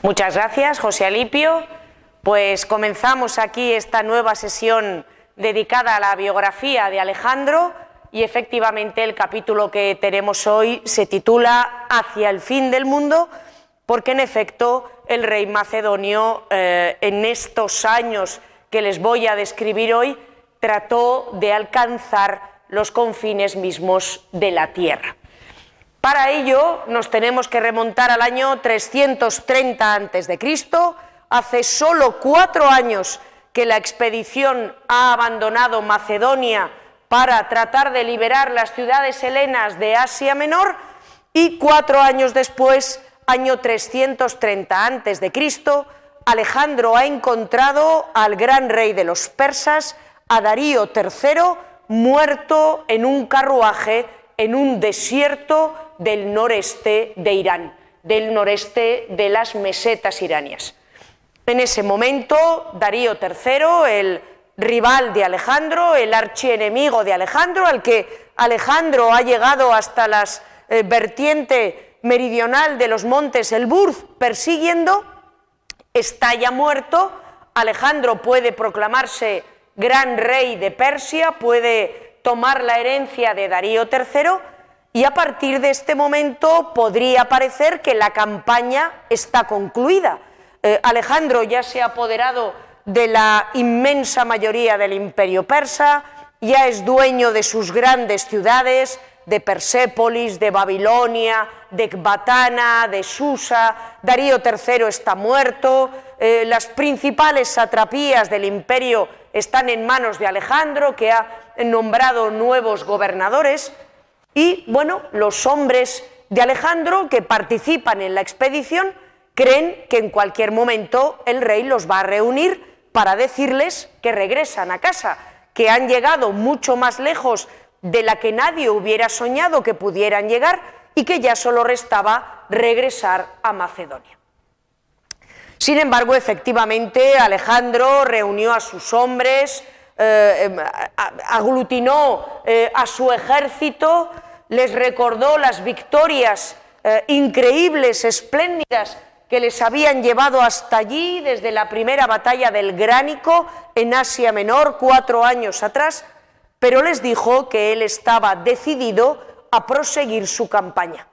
Muchas gracias, José Alipio. Pues comenzamos aquí esta nueva sesión dedicada a la biografía de Alejandro y efectivamente el capítulo que tenemos hoy se titula Hacia el fin del mundo, porque en efecto el rey macedonio eh, en estos años que les voy a describir hoy trató de alcanzar los confines mismos de la tierra. Para ello nos tenemos que remontar al año 330 a.C., hace solo cuatro años que la expedición ha abandonado Macedonia para tratar de liberar las ciudades helenas de Asia Menor y cuatro años después, año 330 a.C., Alejandro ha encontrado al gran rey de los persas, a Darío III, muerto en un carruaje en un desierto del noreste de Irán, del noreste de las mesetas iranias. En ese momento, Darío III, el rival de Alejandro, el archienemigo de Alejandro, al que Alejandro ha llegado hasta la eh, vertiente meridional de los montes Elburz persiguiendo, está ya muerto. Alejandro puede proclamarse gran rey de Persia, puede tomar la herencia de Darío III y a partir de este momento podría parecer que la campaña está concluida. Eh, Alejandro ya se ha apoderado de la inmensa mayoría del imperio persa, ya es dueño de sus grandes ciudades, de Persépolis, de Babilonia, de Ecbatana, de Susa, Darío III está muerto, eh, las principales satrapías del imperio están en manos de Alejandro, que ha nombrado nuevos gobernadores, y bueno, los hombres de Alejandro que participan en la expedición creen que en cualquier momento el rey los va a reunir para decirles que regresan a casa, que han llegado mucho más lejos de la que nadie hubiera soñado que pudieran llegar y que ya solo restaba regresar a Macedonia. Sin embargo, efectivamente, Alejandro reunió a sus hombres, eh, aglutinó eh, a su ejército, les recordó las victorias eh, increíbles, espléndidas que les habían llevado hasta allí desde la primera batalla del Gránico en Asia Menor cuatro años atrás, pero les dijo que él estaba decidido a proseguir su campaña.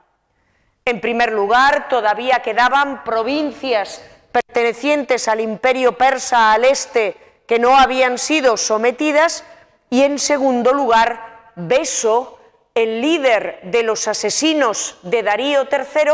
En primer lugar, todavía quedaban provincias pertenecientes al imperio persa al este que no habían sido sometidas y en segundo lugar, Beso, el líder de los asesinos de Darío III,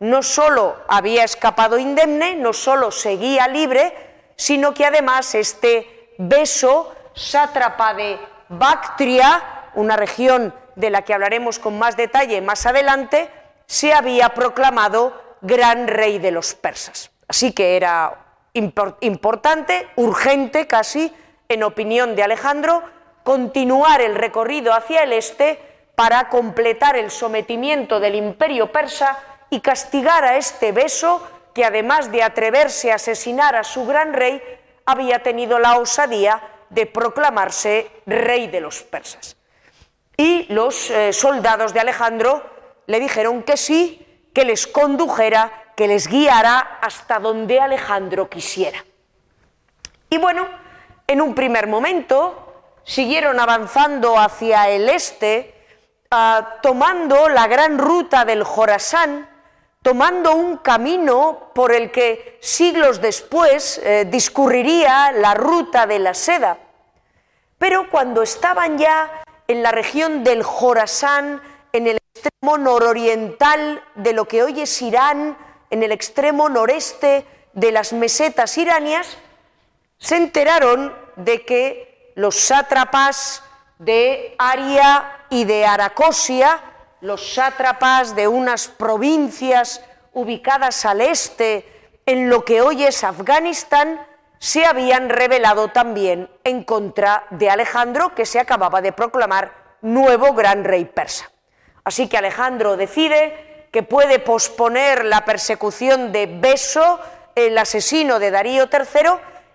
no solo había escapado indemne, no solo seguía libre, sino que además este beso, sátrapa de Bactria, una región de la que hablaremos con más detalle más adelante, se había proclamado gran rey de los persas. Así que era importante, urgente casi, en opinión de Alejandro, continuar el recorrido hacia el este para completar el sometimiento del imperio persa y castigar a este beso que además de atreverse a asesinar a su gran rey, había tenido la osadía de proclamarse rey de los persas. Y los eh, soldados de Alejandro le dijeron que sí, que les condujera, que les guiara hasta donde Alejandro quisiera. Y bueno, en un primer momento siguieron avanzando hacia el este, ah, tomando la gran ruta del Jorasán, tomando un camino por el que siglos después eh, discurriría la ruta de la seda. Pero cuando estaban ya en la región del Jorasán, en el extremo nororiental de lo que hoy es Irán, en el extremo noreste de las mesetas iranias, se enteraron de que los sátrapas de Aria y de Aracosia los sátrapas de unas provincias ubicadas al este, en lo que hoy es Afganistán, se habían rebelado también en contra de Alejandro, que se acababa de proclamar nuevo gran rey persa. Así que Alejandro decide que puede posponer la persecución de Beso, el asesino de Darío III,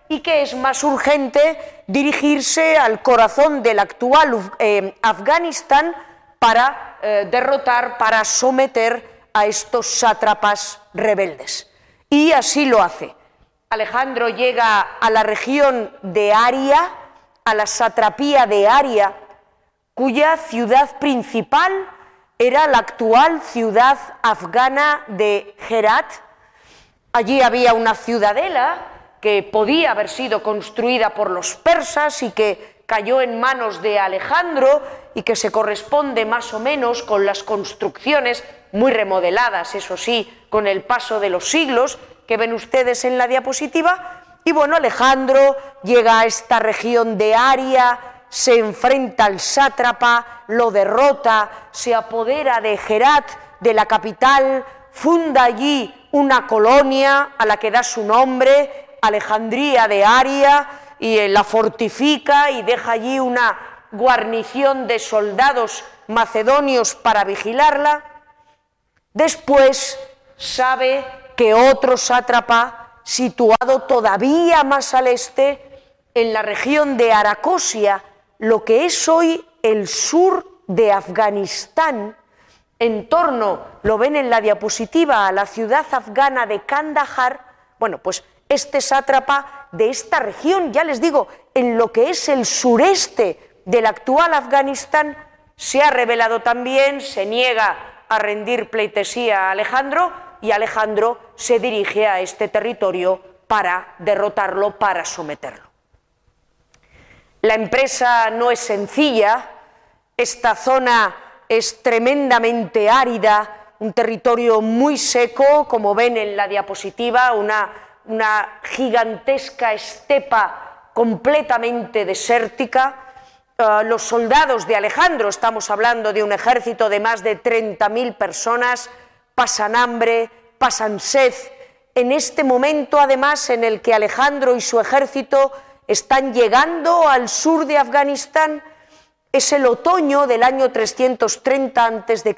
y que es más urgente dirigirse al corazón del actual eh, Afganistán para eh, derrotar, para someter a estos sátrapas rebeldes. Y así lo hace. Alejandro llega a la región de Aria, a la satrapía de Aria, cuya ciudad principal era la actual ciudad afgana de Herat. Allí había una ciudadela que podía haber sido construida por los persas y que cayó en manos de Alejandro y que se corresponde más o menos con las construcciones muy remodeladas, eso sí, con el paso de los siglos que ven ustedes en la diapositiva. Y bueno, Alejandro llega a esta región de Aria, se enfrenta al sátrapa, lo derrota, se apodera de Gerat, de la capital, funda allí una colonia a la que da su nombre, Alejandría de Aria, y la fortifica y deja allí una guarnición de soldados macedonios para vigilarla. Después sabe que otro sátrapa, situado todavía más al este, en la región de Aracosia, lo que es hoy el sur de Afganistán, en torno, lo ven en la diapositiva, a la ciudad afgana de Kandahar, bueno, pues este sátrapa de esta región, ya les digo, en lo que es el sureste del actual Afganistán, se ha revelado también, se niega a rendir pleitesía a Alejandro y Alejandro se dirige a este territorio para derrotarlo, para someterlo. La empresa no es sencilla, esta zona es tremendamente árida, un territorio muy seco, como ven en la diapositiva, una, una gigantesca estepa completamente desértica. Uh, los soldados de Alejandro, estamos hablando de un ejército de más de 30.000 personas, pasan hambre, pasan sed. En este momento, además, en el que Alejandro y su ejército están llegando al sur de Afganistán, es el otoño del año 330 a.C.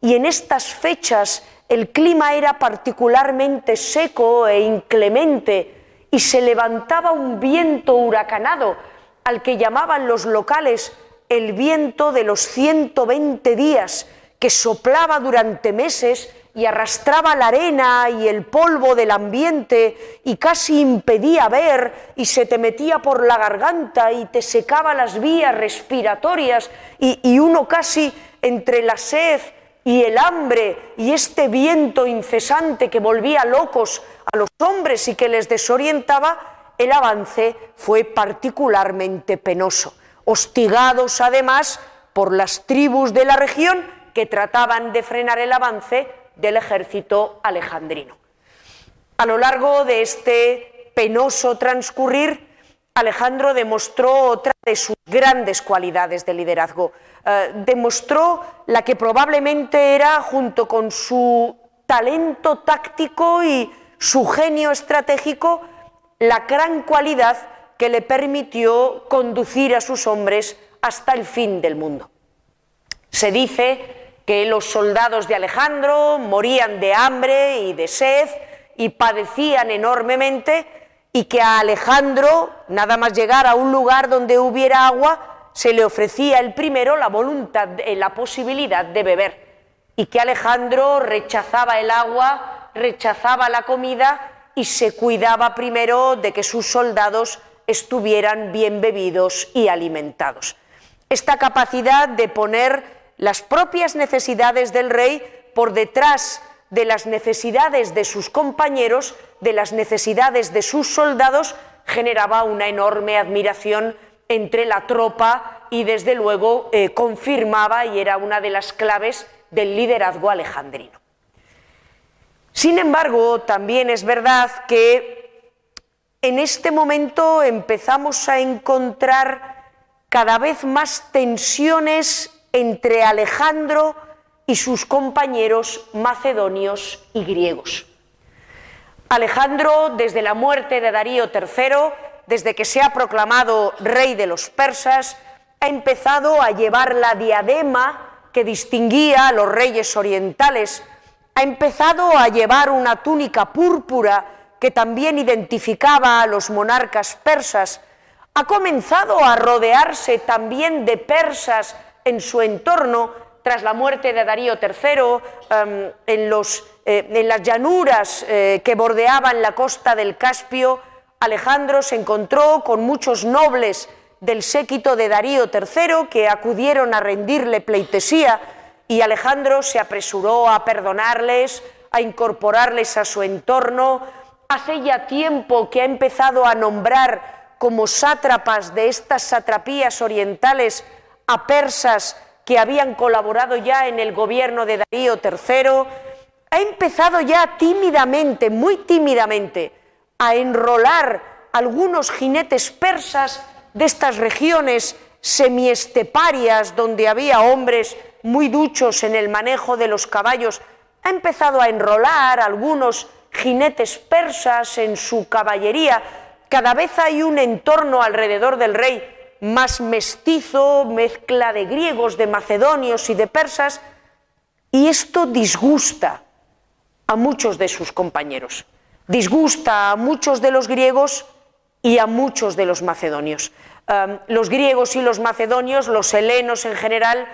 y en estas fechas el clima era particularmente seco e inclemente y se levantaba un viento huracanado al que llamaban los locales el viento de los 120 días, que soplaba durante meses y arrastraba la arena y el polvo del ambiente y casi impedía ver y se te metía por la garganta y te secaba las vías respiratorias y, uno casi entre la sed y el hambre y este viento incesante que volvía locos a los hombres y que les desorientaba, el avance fue particularmente penoso, hostigados además por las tribus de la región que trataban de frenar el avance del ejército alejandrino. A lo largo de este penoso transcurrir, Alejandro demostró otra de sus grandes cualidades de liderazgo. Eh, demostró la que probablemente era, junto con su talento táctico y su genio estratégico, la gran cualidad que le permitió conducir a sus hombres hasta el fin del mundo. Se dice que los soldados de Alejandro morían de hambre y de sed y padecían enormemente y que a Alejandro, nada más llegar a un lugar donde hubiera agua, se le ofrecía el primero la voluntad, la posibilidad de beber y que Alejandro rechazaba el agua, rechazaba la comida y se cuidaba primero de que sus soldados estuvieran bien bebidos y alimentados. Esta capacidad de poner las propias necesidades del rey por detrás de las necesidades de sus compañeros, de las necesidades de sus soldados, generaba una enorme admiración entre la tropa y desde luego eh, confirmaba y era una de las claves del liderazgo alejandrino. Sin embargo, también es verdad que en este momento empezamos a encontrar cada vez más tensiones entre Alejandro y sus compañeros macedonios y griegos. Alejandro, desde la muerte de Darío III, desde que se ha proclamado rey de los persas, ha empezado a llevar la diadema que distinguía a los reyes orientales, ha empezado a llevar una túnica púrpura que también identificaba a los monarcas persas, ha comenzado a rodearse también de persas en su entorno tras la muerte de Darío III, em, en, eh, en, las llanuras eh, que bordeaban la costa del Caspio, Alejandro se encontró con muchos nobles del séquito de Darío III que acudieron a rendirle pleitesía y Alejandro se apresuró a perdonarles, a incorporarles a su entorno. Hace ya tiempo que ha empezado a nombrar como sátrapas de estas satrapías orientales a persas que habían colaborado ya en el gobierno de Darío III, ha empezado ya tímidamente, muy tímidamente, a enrolar algunos jinetes persas de estas regiones semiesteparias donde había hombres muy duchos en el manejo de los caballos, ha empezado a enrolar algunos jinetes persas en su caballería. Cada vez hay un entorno alrededor del rey más mestizo, mezcla de griegos, de macedonios y de persas, y esto disgusta a muchos de sus compañeros, disgusta a muchos de los griegos y a muchos de los macedonios. los griegos y los macedonios, los helenos en general,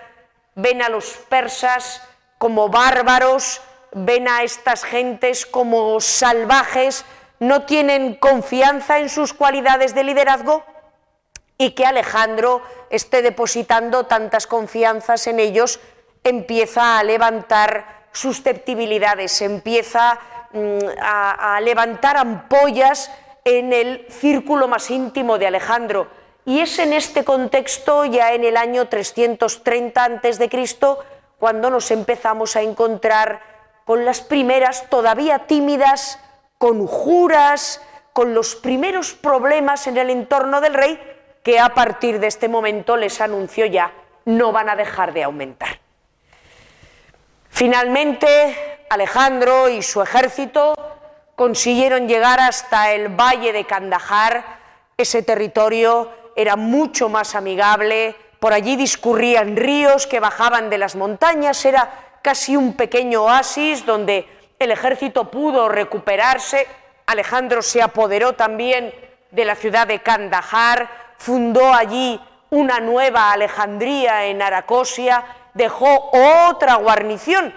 ven a los persas como bárbaros, ven a estas gentes como salvajes, no tienen confianza en sus cualidades de liderazgo y que Alejandro esté depositando tantas confianzas en ellos, empieza a levantar susceptibilidades, empieza mm, a, levantar ampollas en el círculo más íntimo de Alejandro. Y es en este contexto, ya en el año 330 a.C., cuando nos empezamos a encontrar con las primeras, todavía tímidas, conjuras, con los primeros problemas en el entorno del rey, que a partir de este momento les anunció ya no van a dejar de aumentar. Finalmente, Alejandro y su ejército consiguieron llegar hasta el valle de Kandahar. Ese territorio era mucho más amigable, por allí discurrían ríos que bajaban de las montañas, era casi un pequeño oasis donde el ejército pudo recuperarse. Alejandro se apoderó también de la ciudad de Kandahar, fundó allí una nueva Alejandría en Aracosia, dejó otra guarnición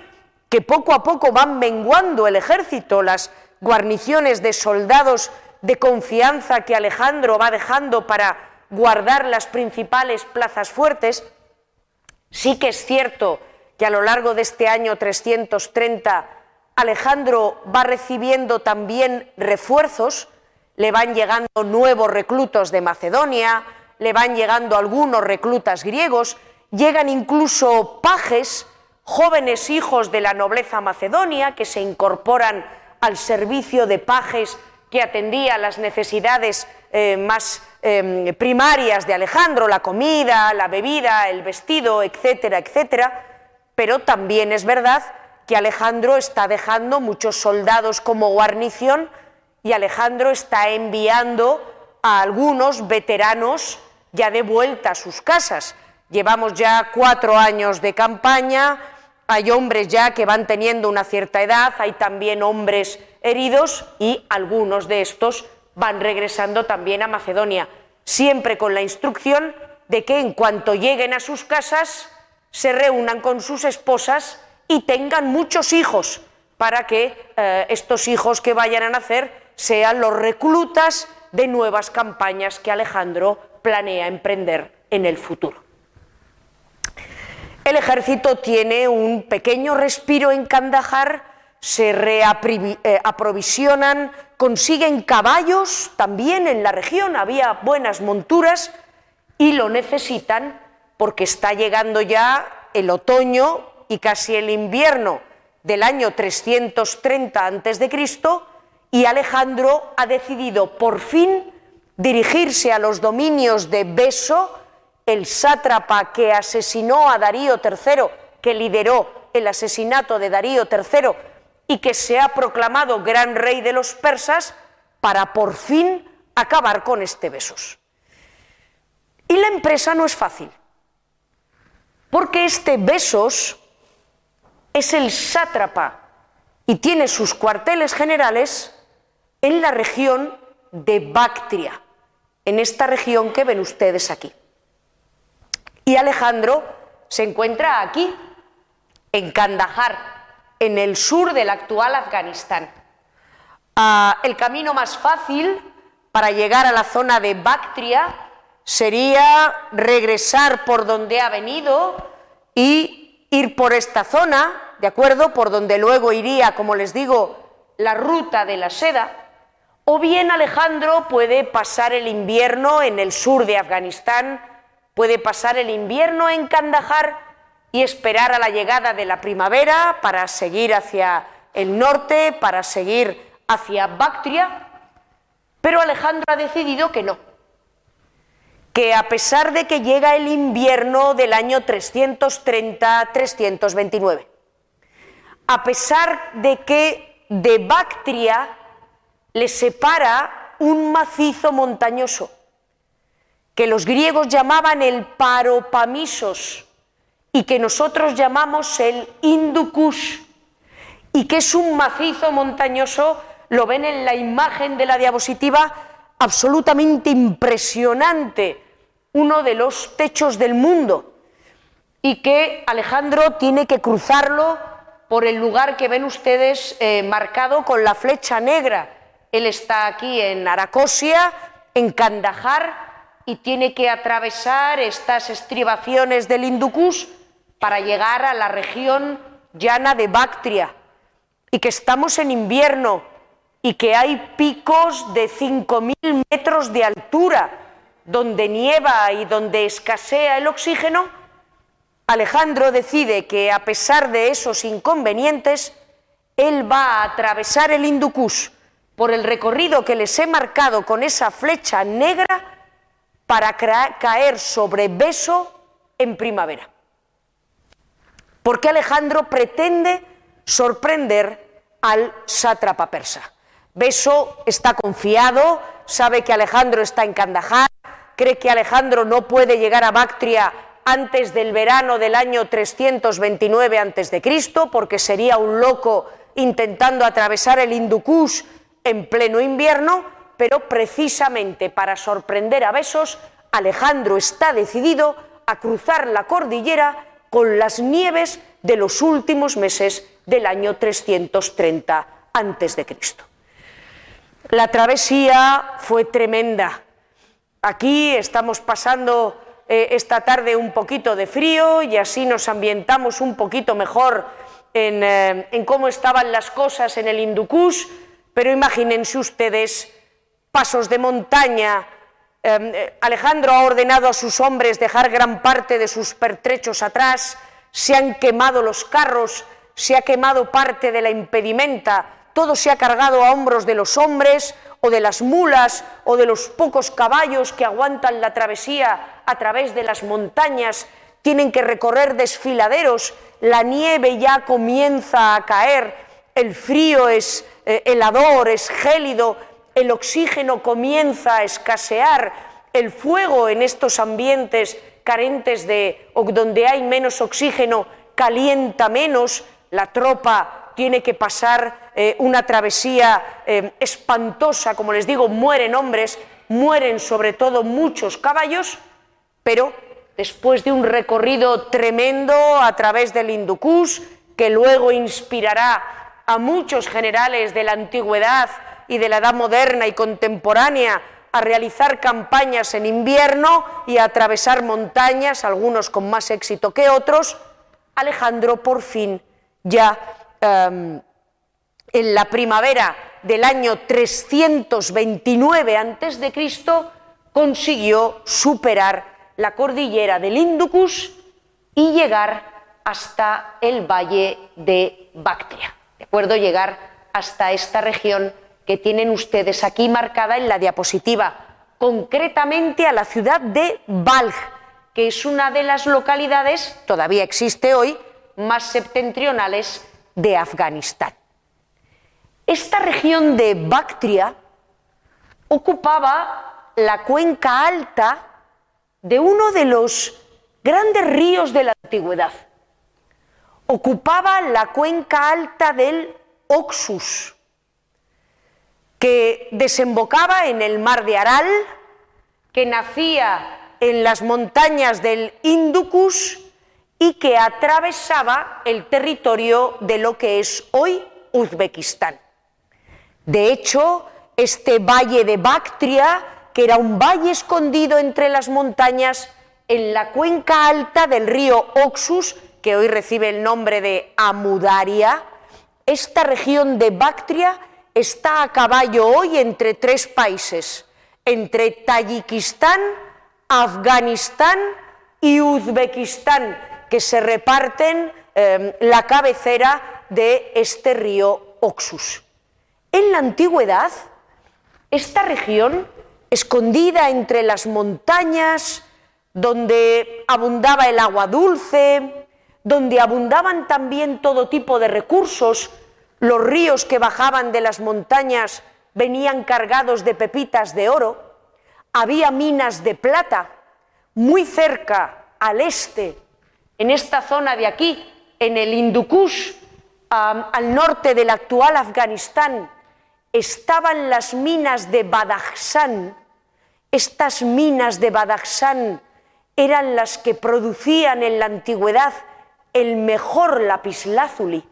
que poco a poco van menguando el ejército, las guarniciones de soldados de confianza que Alejandro va dejando para guardar las principales plazas fuertes. Sí que es cierto que a lo largo de este año 330 Alejandro va recibiendo también refuerzos, le van llegando nuevos reclutos de Macedonia, le van llegando algunos reclutas griegos, llegan incluso pajes, jóvenes hijos de la nobleza macedonia, que se incorporan al servicio de pajes que atendía las necesidades eh, más em, primarias de Alejandro, la comida, la bebida, el vestido, etcétera, etcétera. Pero también es verdad que Alejandro está dejando muchos soldados como guarnición y Alejandro está enviando a algunos veteranos ya de vuelta a sus casas. Llevamos ya cuatro años de campaña, hay hombres ya que van teniendo una cierta edad, hay también hombres heridos y algunos de estos van regresando también a Macedonia, siempre con la instrucción de que en cuanto lleguen a sus casas se reúnan con sus esposas y tengan muchos hijos para que eh, estos hijos que vayan a nacer sean los reclutas de nuevas campañas que Alejandro planea emprender en el futuro. El ejército tiene un pequeño respiro en Kandahar, se reaprovisionan, eh, consiguen caballos también en la región, había buenas monturas y lo necesitan porque está llegando ya el otoño y casi el invierno del año 330 a.C y Alejandro ha decidido por fin dirigirse a los dominios de Beso, el sátrapa que asesinó a Darío III, que lideró el asesinato de Darío III y que se ha proclamado gran rey de los persas, para por fin acabar con este Besos. Y la empresa no es fácil, porque este Besos es el sátrapa y tiene sus cuarteles generales en la región de Bactria, en esta región que ven ustedes aquí. Y Alejandro se encuentra aquí, en Kandahar, en el sur del actual Afganistán. Ah, el camino más fácil para llegar a la zona de Bactria sería regresar por donde ha venido y ir por esta zona, ¿de acuerdo? Por donde luego iría, como les digo, la ruta de la seda. O bien Alejandro puede pasar el invierno en el sur de Afganistán, puede pasar el invierno en Kandahar y esperar a la llegada de la primavera para seguir hacia el norte, para seguir hacia Bactria, pero Alejandro ha decidido que no, que a pesar de que llega el invierno del año 330-329, a pesar de que de Bactria le separa un macizo montañoso, que los griegos llamaban el Paropamisos, y que nosotros llamamos el Hindukush y que es un macizo montañoso, lo ven en la imagen de la diapositiva, absolutamente impresionante, uno de los techos del mundo, y que Alejandro tiene que cruzarlo por el lugar que ven ustedes eh, marcado con la flecha negra. Él está aquí en Aracosia, en Kandahar, y tiene que atravesar estas estribaciones del Hindukush para llegar a la región llana de Bactria. Y que estamos en invierno y que hay picos de 5.000 metros de altura donde nieva y donde escasea el oxígeno, Alejandro decide que a pesar de esos inconvenientes, él va a atravesar el Hindukush por el recorrido que les he marcado con esa flecha negra para caer sobre Beso en primavera porque Alejandro pretende sorprender al sátrapa persa. Beso está confiado, sabe que Alejandro está en Kandahar, cree que Alejandro no puede llegar a Bactria antes del verano del año 329 a.C., porque sería un loco intentando atravesar el Hindukush en pleno invierno, pero precisamente para sorprender a Besos, Alejandro está decidido a cruzar la cordillera con las nieves de los últimos meses del año 330 a.C. La travesía fue tremenda. Aquí estamos pasando eh, esta tarde un poquito de frío y así nos ambientamos un poquito mejor en, eh, en cómo estaban las cosas en el Hindukush, pero imagínense ustedes pasos de montaña, Em, eh, Alejandro ha ordenado a sus hombres dejar gran parte de sus pertrechos atrás, se han quemado los carros, se ha quemado parte de la impedimenta, todo se ha cargado a hombros de los hombres o de las mulas o de los pocos caballos que aguantan la travesía a través de las montañas, tienen que recorrer desfiladeros, la nieve ya comienza a caer, el frío es eh, helador, es gélido, el oxígeno comienza a escasear, el fuego en estos ambientes carentes de o donde hay menos oxígeno calienta menos, la tropa tiene que pasar eh, una travesía eh, espantosa, como les digo, mueren hombres, mueren sobre todo muchos caballos, pero después de un recorrido tremendo a través del Hindukush, que luego inspirará a muchos generales de la antigüedad y de la edad moderna y contemporánea a realizar campañas en invierno y a atravesar montañas, algunos con más éxito que otros, Alejandro por fin ya em, en la primavera del año 329 a.C. consiguió superar la cordillera del Hindukush y llegar hasta el valle de Bactria, ¿de acuerdo? Llegar hasta esta región que tienen ustedes aquí marcada en la diapositiva, concretamente a la ciudad de Balj, que es una de las localidades, todavía existe hoy, más septentrionales de Afganistán. Esta región de Bactria ocupaba la cuenca alta de uno de los grandes ríos de la antigüedad. Ocupaba la cuenca alta del Oxus, que desembocaba en el mar de Aral, que nacía en las montañas del Hindukush y que atravesaba el territorio de lo que es hoy Uzbekistán. De hecho, este valle de Bactria, que era un valle escondido entre las montañas en la cuenca alta del río Oxus, que hoy recibe el nombre de Amudaria, esta región de Bactria está a caballo hoy entre tres países, entre Tayikistán, Afganistán y Uzbekistán, que se reparten eh, la cabecera de este río Oxus. En la antigüedad, esta región, escondida entre las montañas, donde abundaba el agua dulce, donde abundaban también todo tipo de recursos, los ríos que bajaban de las montañas venían cargados de pepitas de oro, había minas de plata, muy cerca al este, en esta zona de aquí, en el Hindu al norte del actual Afganistán, estaban las minas de Badakhshan. Estas minas de Badakhshan eran las que producían en la antigüedad el mejor lapislázuli.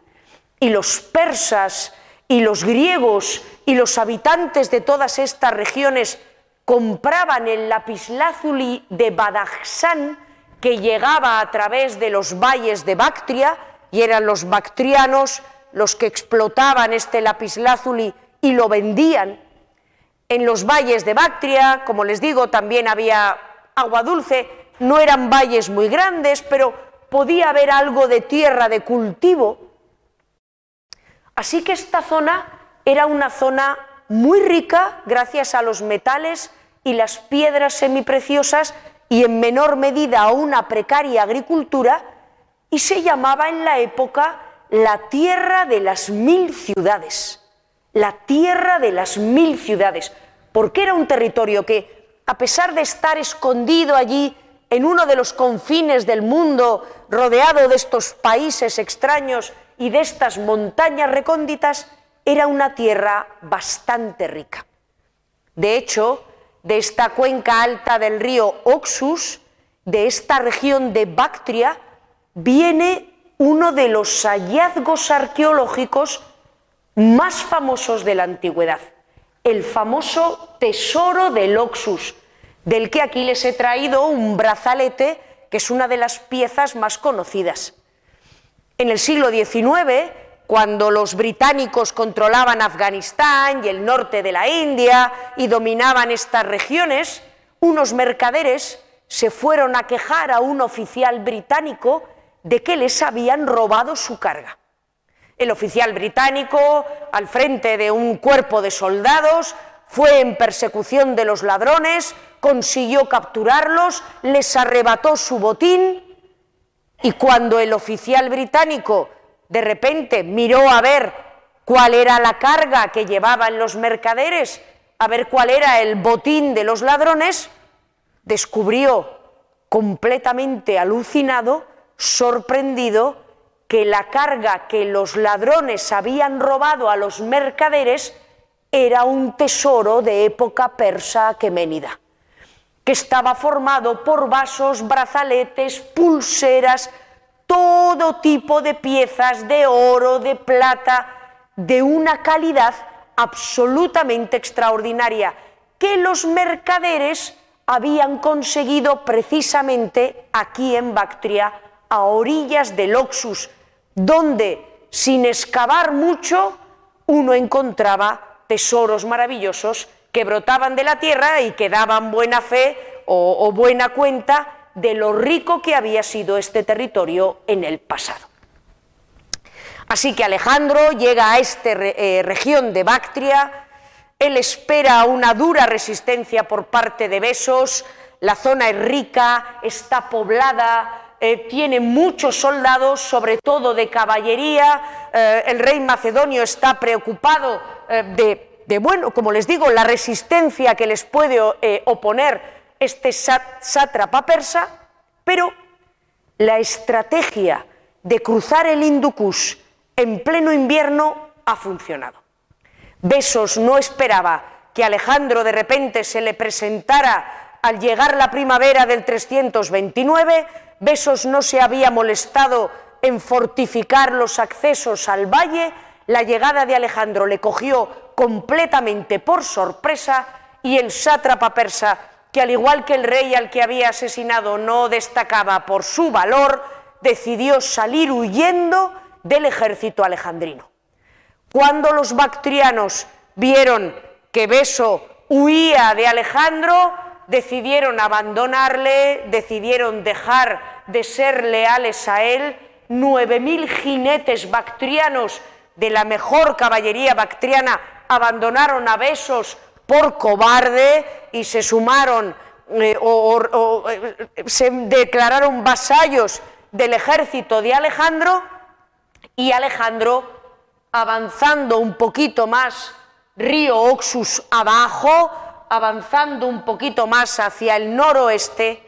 Y los persas y los griegos y los habitantes de todas estas regiones compraban el lapislázuli de Badakhshan que llegaba a través de los valles de Bactria y eran los bactrianos los que explotaban este lapislázuli y lo vendían. En los valles de Bactria, como les digo, también había agua dulce, no eran valles muy grandes, pero podía haber algo de tierra de cultivo. Así que esta zona era una zona muy rica gracias a los metales y las piedras semipreciosas y en menor medida a una precaria agricultura y se llamaba en la época la tierra de las mil ciudades la tierra de las mil ciudades, porque era un territorio que, a pesar de estar escondido allí en uno de los confines del mundo, rodeado de estos países extraños y de estas montañas recónditas, era una tierra bastante rica. De hecho, de esta cuenca alta del río Oxus, de esta región de Bactria, viene uno de los hallazgos arqueológicos más famosos de la antigüedad, el famoso tesoro del Oxus, del que aquí les he traído un brazalete que es una de las piezas más conocidas. En el siglo XIX, cuando los británicos controlaban Afganistán y el norte de la India y dominaban estas regiones, unos mercaderes se fueron a quejar a un oficial británico de que les habían robado su carga. El oficial británico, al frente de un cuerpo de soldados, fue en persecución de los ladrones, consiguió capturarlos, les arrebató su botín y cuando el oficial británico de repente miró a ver cuál era la carga que llevaban los mercaderes, a ver cuál era el botín de los ladrones, descubrió completamente alucinado, sorprendido, que la carga que los ladrones habían robado a los mercaderes era un tesoro de época persa aqueménida, que estaba formado por vasos, brazaletes, pulseras, todo tipo de piezas de oro, de plata, de una calidad absolutamente extraordinaria, que los mercaderes habían conseguido precisamente aquí en Bactria a orillas del Oxus, donde sin excavar mucho uno encontraba tesoros maravillosos que brotaban de la tierra y que daban buena fe o, buena cuenta de lo rico que había sido este territorio en el pasado. Así que Alejandro llega a esta eh, región de Bactria, él espera una dura resistencia por parte de Besos, la zona es rica, está poblada, eh, tiene muchos soldados, sobre todo de caballería. Eh, el rey macedonio está preocupado eh, de, bueno, como les digo, la resistencia que les puede oponer este sátrapa persa, pero la estrategia de cruzar el Hindukush en pleno invierno ha funcionado. Besos no esperaba que Alejandro de repente se le presentara al llegar la primavera del 329, Besos no se había molestado en fortificar los accesos al valle, la llegada de Alejandro le cogió completamente por sorpresa y el sátrapa persa, que al igual que el rey al que había asesinado no destacaba por su valor, decidió salir huyendo del ejército alejandrino. Cuando los bactrianos vieron que Beso huía de Alejandro, decidieron abandonarle, decidieron dejar de ser leales a él. Nueve mil jinetes bactrianos de la mejor caballería bactriana abandonaron a Besos por cobarde y se sumaron eh, o, eh, se declararon vasallos del ejército de Alejandro y Alejandro, avanzando un poquito más río Oxus abajo, avanzando un poquito más hacia el noroeste,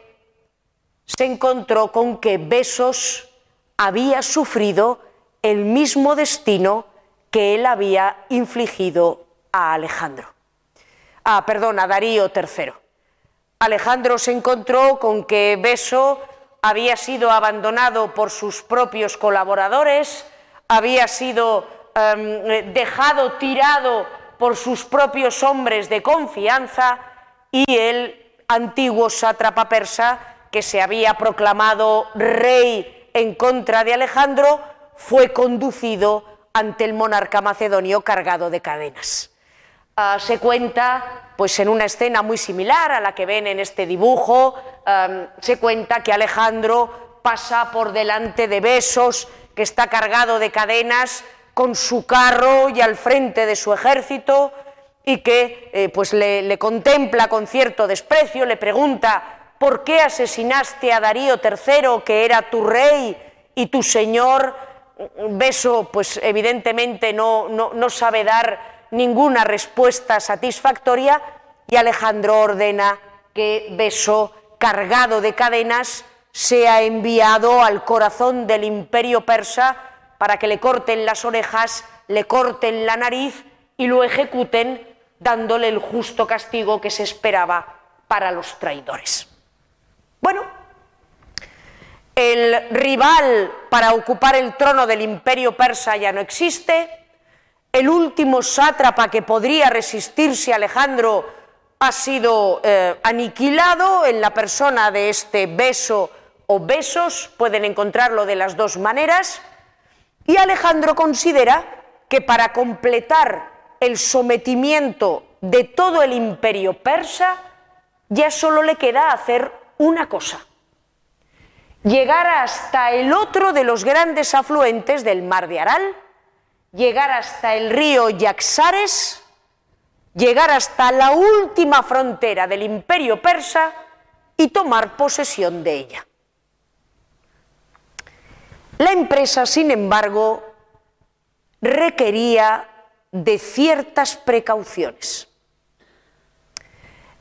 se encontró con que Besos había sufrido el mismo destino que él había infligido a Alejandro. Ah, perdón, a Darío III. Alejandro se encontró con que Beso había sido abandonado por sus propios colaboradores, había sido em, dejado tirado por sus propios hombres de confianza y el antiguo sátrapa persa que se había proclamado rey en contra de Alejandro fue conducido ante el monarca macedonio cargado de cadenas. Ah, se cuenta, pues en una escena muy similar a la que ven en este dibujo, se cuenta que Alejandro pasa por delante de Besos, que está cargado de cadenas, con su carro y al frente de su ejército, y que eh, pues le, le contempla con cierto desprecio, le pregunta ¿por qué asesinaste a Darío III, que era tu rey y tu señor? Beso, pues evidentemente no, no, sabe dar ninguna respuesta satisfactoria y Alejandro ordena que Beso, cargado de cadenas, sea enviado al corazón del imperio persa para que le corten las orejas, le corten la nariz y lo ejecuten dándole el justo castigo que se esperaba para los traidores. Bueno, el rival para ocupar el trono del imperio persa ya no existe, el último sátrapa que podría resistirse a Alejandro ha sido eh, aniquilado en la persona de este beso o besos, pueden encontrarlo de las dos maneras, y Alejandro considera que para completar el sometimiento de todo el imperio persa, ya solo le queda hacer una cosa, llegar hasta el otro de los grandes afluentes del mar de Aral, llegar hasta el río Yaxares, llegar hasta la última frontera del imperio persa y tomar posesión de ella. La empresa, sin embargo, requería de ciertas precauciones.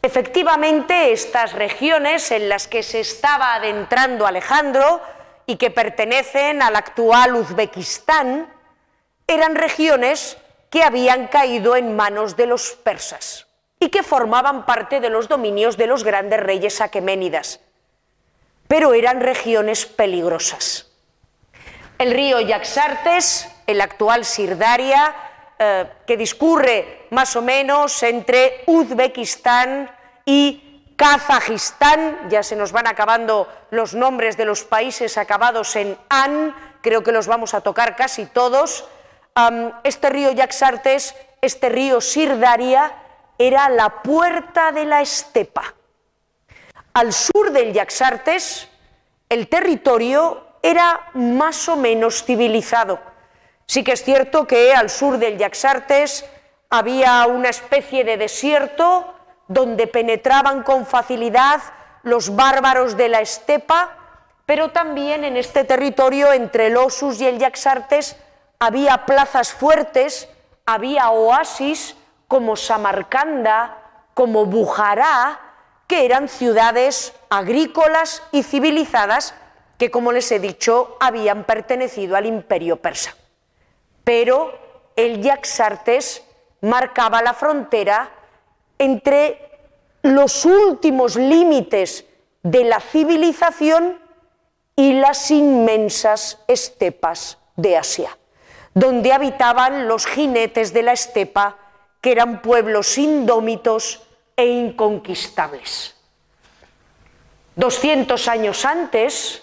Efectivamente, estas regiones en las que se estaba adentrando Alejandro y que pertenecen al actual Uzbekistán eran regiones que habían caído en manos de los persas y que formaban parte de los dominios de los grandes reyes aqueménidas, pero eran regiones peligrosas. El río Yaxartes, el actual Sirdaria, eh, que discurre más o menos entre Uzbekistán y Kazajistán, ya se nos van acabando los nombres de los países acabados en an, creo que los vamos a tocar casi todos. este río Yaxartes, este río Sirdaria, era la puerta de la estepa. Al sur del Yaxartes, el territorio era más o menos civilizado. Sí que es cierto que al sur del Yaxartes había una especie de desierto donde penetraban con facilidad los bárbaros de la estepa, pero también en este territorio entre el Osus y el Yaxartes había plazas fuertes, había oasis como Samarcanda, como Bujará, que eran ciudades agrícolas y civilizadas que, como les he dicho, habían pertenecido al imperio persa. Pero el Yaxartes marcaba la frontera entre los últimos límites de la civilización y las inmensas estepas de Asia, donde habitaban los jinetes de la estepa, que eran pueblos indómitos e inconquistables. 200 años antes,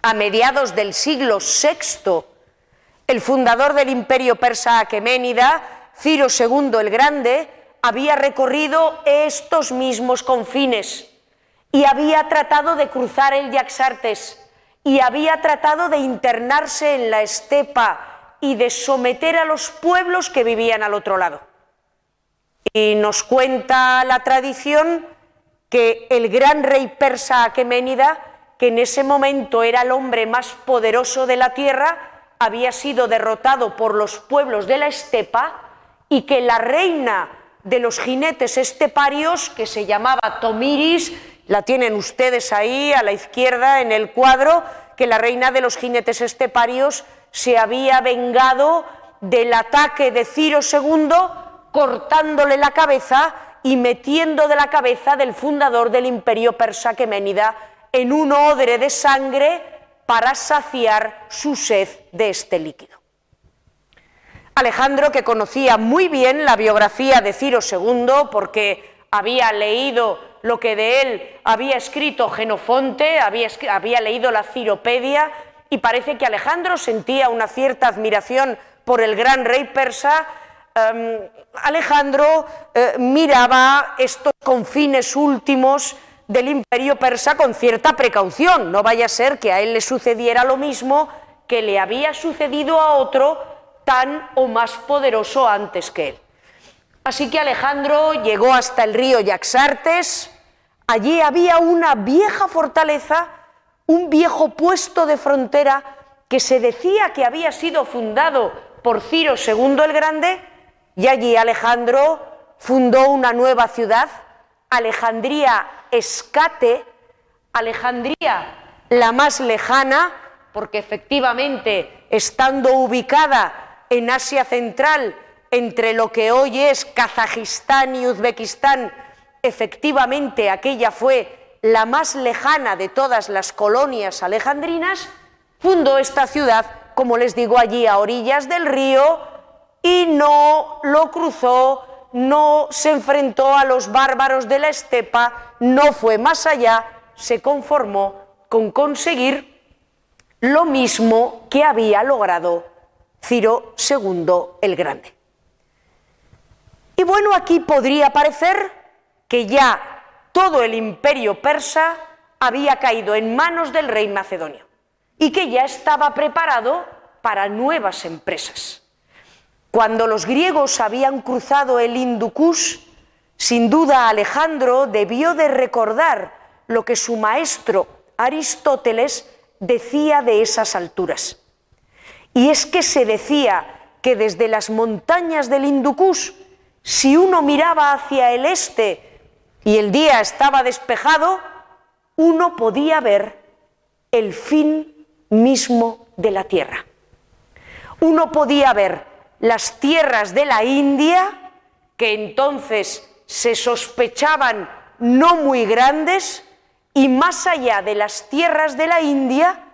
a mediados del siglo VI, el fundador del imperio persa aqueménida, Ciro II el Grande, había recorrido estos mismos confines y había tratado de cruzar el Yaxartes y había tratado de internarse en la estepa y de someter a los pueblos que vivían al otro lado. Y nos cuenta la tradición que el gran rey persa Aqueménida, que en ese momento era el hombre más poderoso de la tierra, había sido derrotado por los pueblos de la estepa y que la reina de los jinetes esteparios, que se llamaba Tomiris, la tienen ustedes ahí a la izquierda en el cuadro, que la reina de los jinetes esteparios se había vengado del ataque de Ciro II, cortándole la cabeza y metiendo de la cabeza del fundador del imperio persa Queménida en un odre de sangre para saciar su sed de este líquido. Alejandro, que conocía muy bien la biografía de Ciro II, porque había leído lo que de él había escrito Genofonte, había, leído la Ciropedia, y parece que Alejandro sentía una cierta admiración por el gran rey persa, em, Alejandro eh, miraba estos confines últimos del imperio persa con cierta precaución, no vaya a ser que a él le sucediera lo mismo que le había sucedido a otro tan o más poderoso antes que él. Así que Alejandro llegó hasta el río Yaxartes, allí había una vieja fortaleza, un viejo puesto de frontera que se decía que había sido fundado por Ciro II el Grande, y allí Alejandro fundó una nueva ciudad, Alejandría Escate, Alejandría la más lejana, porque efectivamente, estando ubicada en Asia Central, entre lo que hoy es Kazajistán y Uzbekistán, efectivamente aquella fue la más lejana de todas las colonias alejandrinas, fundó esta ciudad, como les digo, allí a orillas del río y no lo cruzó, no se enfrentó a los bárbaros de la estepa, no fue más allá, se conformó con conseguir lo mismo que había logrado Ciro II el Grande. Y bueno, aquí podría parecer que ya todo el imperio persa había caído en manos del rey macedonio y que ya estaba preparado para nuevas empresas. Cuando los griegos habían cruzado el Hindukush, sin duda Alejandro debió de recordar lo que su maestro Aristóteles decía de esas alturas. Y es que se decía que desde las montañas del Hindukush, si uno miraba hacia el este y el día estaba despejado, uno podía ver el fin mismo de la tierra. Uno podía ver las tierras de la India, que entonces se sospechaban no muy grandes, y más allá de las tierras de la India,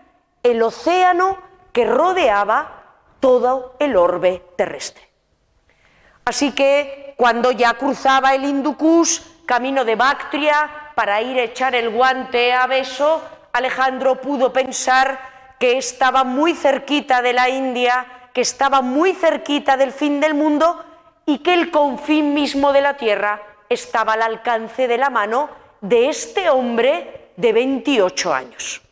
el océano que rodeaba todo el orbe terrestre. Así que cuando ya cruzaba el Hindukush, camino de Bactria, para ir a echar el guante a Beso, Alejandro pudo pensar que estaba muy cerquita de la India, que estaba muy cerquita del fin del mundo y que el confín mismo de la tierra estaba al alcance de la mano de este hombre de 28 años.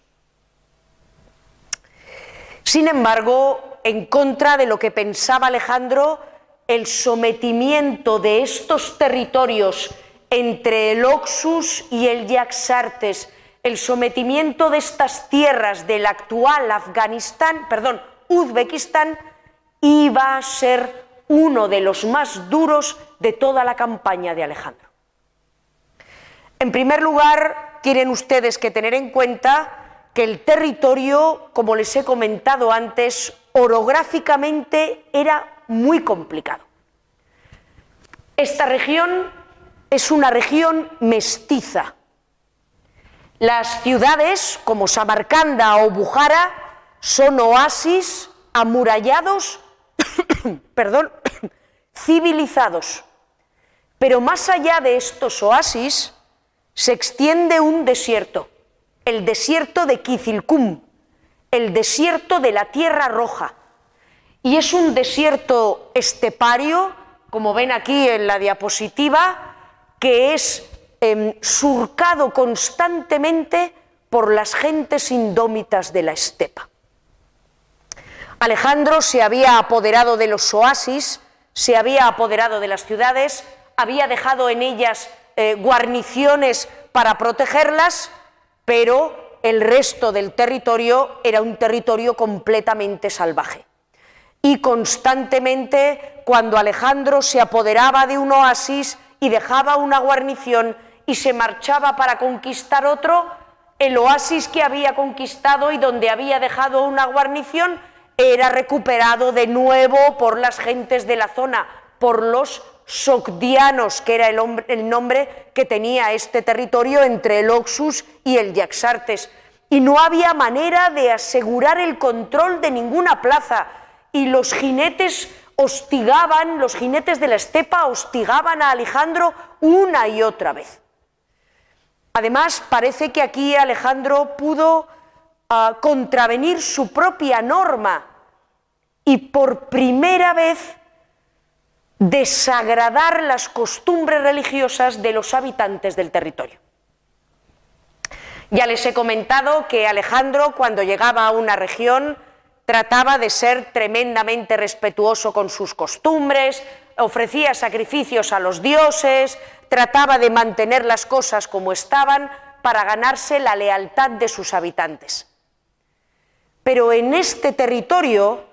Sin embargo, en contra de lo que pensaba Alejandro, el sometimiento de estos territorios entre el Oxus y el Yaxartes, el sometimiento de estas tierras del actual Afganistán, perdón, Uzbekistán, iba a ser uno de los más duros de toda la campaña de Alejandro. En primer lugar, tienen ustedes que tener en cuenta que el territorio, como les he comentado antes, orográficamente era muy complicado. Esta región es una región mestiza. Las ciudades como Samarcanda o Bujara son oasis amurallados, perdón, civilizados. Pero más allá de estos oasis se extiende un desierto, el desierto de Kizilkum, el desierto de la Tierra Roja. Y es un desierto estepario, como ven aquí en la diapositiva, que es Em, surcado constantemente por las gentes indómitas de la estepa. Alejandro se había apoderado de los oasis, se había apoderado de las ciudades, había dejado en ellas eh, guarniciones para protegerlas, pero el resto del territorio era un territorio completamente salvaje. Y constantemente, cuando Alejandro se apoderaba de un oasis y dejaba una guarnición, y se marchaba para conquistar otro, el oasis que había conquistado y donde había dejado una guarnición era recuperado de nuevo por las gentes de la zona, por los sogdianos, que era el, nombre que tenía este territorio entre el Oxus y el Yaxartes. Y no había manera de asegurar el control de ninguna plaza. Y los jinetes hostigaban, los jinetes de la estepa hostigaban a Alejandro una y otra vez. Además, parece que aquí Alejandro pudo ah, contravenir su propia norma y por primera vez desagradar las costumbres religiosas de los habitantes del territorio. Ya les he comentado que Alejandro, cuando llegaba a una región, trataba de ser tremendamente respetuoso con sus costumbres, ofrecía sacrificios a los dioses, trataba de mantener las cosas como estaban para ganarse la lealtad de sus habitantes. Pero en este territorio,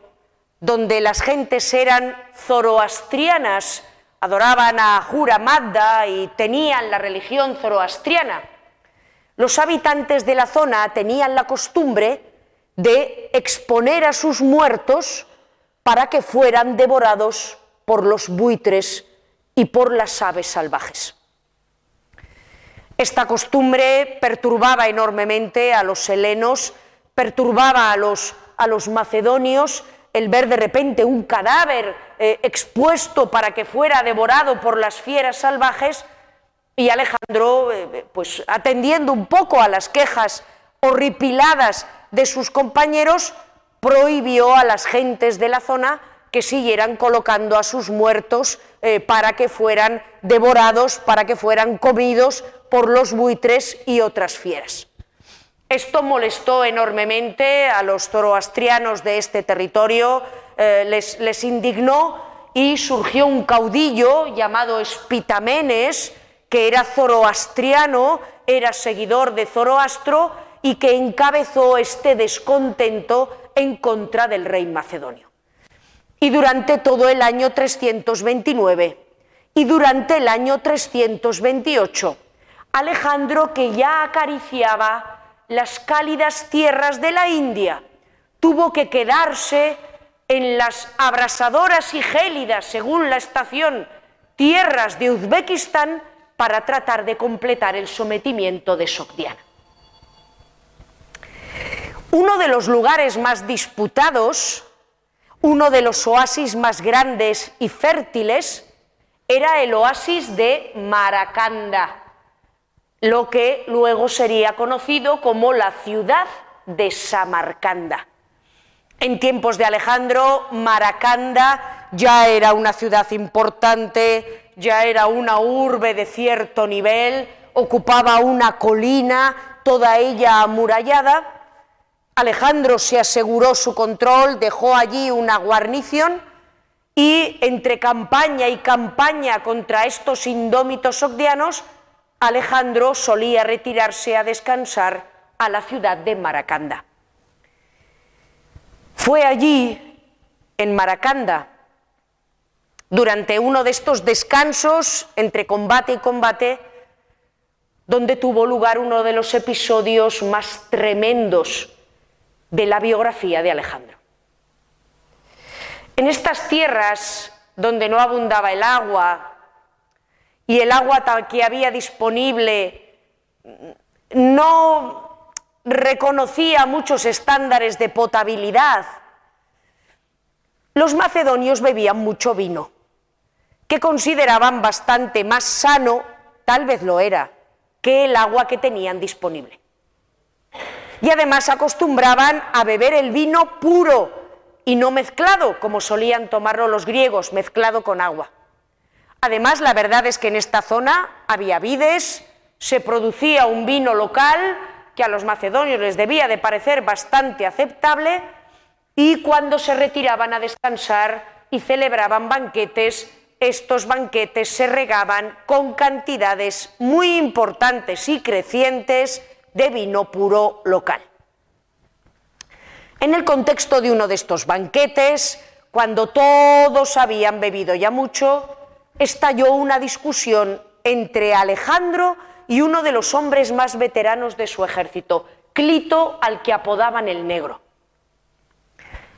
donde las gentes eran zoroastrianas, adoraban a Jura Magda y tenían la religión zoroastriana, los habitantes de la zona tenían la costumbre de exponer a sus muertos para que fueran devorados por los buitres y por las aves salvajes. Esta costumbre perturbaba enormemente a los helenos, perturbaba a los, a los macedonios, el ver de repente un cadáver eh, expuesto para que fuera devorado por las fieras salvajes, y Alejandro, eh, pues atendiendo un poco a las quejas horripiladas de sus compañeros, prohibió a las gentes de la zona que siguieran colocando a sus muertos eh, para que fueran devorados, para que fueran comidos por los buitres y otras fieras. Esto molestó enormemente a los zoroastrianos de este territorio, eh, les, les indignó y surgió un caudillo llamado Espitamenes, que era zoroastriano, era seguidor de Zoroastro y que encabezó este descontento en contra del rey macedonio y durante todo el año 329 y durante el año 328. Alejandro, que ya acariciaba las cálidas tierras de la India, tuvo que quedarse en las abrasadoras y gélidas, según la estación, tierras de Uzbekistán para tratar de completar el sometimiento de Sogdiana. Uno de los lugares más disputados uno de los oasis más grandes y fértiles era el oasis de Maracanda, lo que luego sería conocido como la ciudad de Samarcanda. En tiempos de Alejandro, Maracanda ya era una ciudad importante, ya era una urbe de cierto nivel, ocupaba una colina, toda ella amurallada, Alejandro se aseguró su control, dejó allí una guarnición y entre campaña y campaña contra estos indómitos sogdianos, Alejandro solía retirarse a descansar a la ciudad de Maracanda. Fue allí, en Maracanda, durante uno de estos descansos entre combate y combate, donde tuvo lugar uno de los episodios más tremendos de la biografía de Alejandro. En estas tierras donde no abundaba el agua y el agua que había disponible no reconocía muchos estándares de potabilidad. Los macedonios bebían mucho vino, que consideraban bastante más sano, tal vez lo era, que el agua que tenían disponible. Y además acostumbraban a beber el vino puro y no mezclado, como solían tomarlo los griegos, mezclado con agua. Además, la verdad es que en esta zona había vides, se producía un vino local que a los macedonios les debía de parecer bastante aceptable y cuando se retiraban a descansar y celebraban banquetes, estos banquetes se regaban con cantidades muy importantes y crecientes de vino puro local. En el contexto de uno de estos banquetes, cuando todos habían bebido ya mucho, estalló una discusión entre Alejandro y uno de los hombres más veteranos de su ejército, Clito, al que apodaban el negro.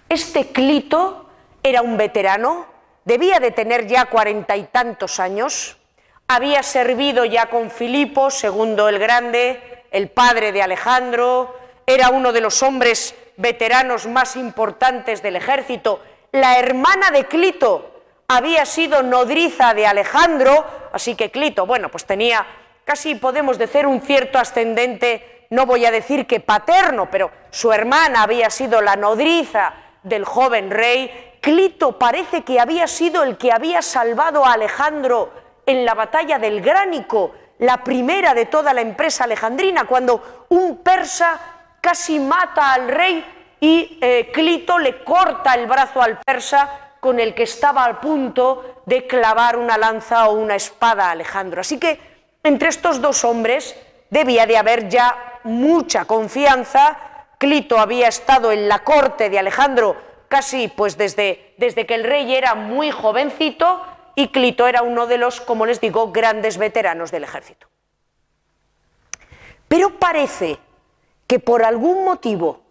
Este Clito era un veterano, debía de tener ya cuarenta y tantos años, había servido ya con Filipo II el Grande, el padre de Alejandro, era uno de los hombres veteranos más importantes del ejército. La hermana de Clito había sido nodriza de Alejandro, así que Clito, bueno, pues tenía casi podemos decir un cierto ascendente, no voy a decir que paterno, pero su hermana había sido la nodriza del joven rey. Clito parece que había sido el que había salvado a Alejandro en la batalla del Gránico, la primera de toda la empresa alejandrina, cuando un persa casi mata al rey y eh, Clito le corta el brazo al persa con el que estaba al punto de clavar una lanza o una espada a Alejandro. Así que entre estos dos hombres debía de haber ya mucha confianza. Clito había estado en la corte de Alejandro casi pues desde, desde que el rey era muy jovencito y Clito era uno de los, como les digo, grandes veteranos del ejército. Pero parece que por algún motivo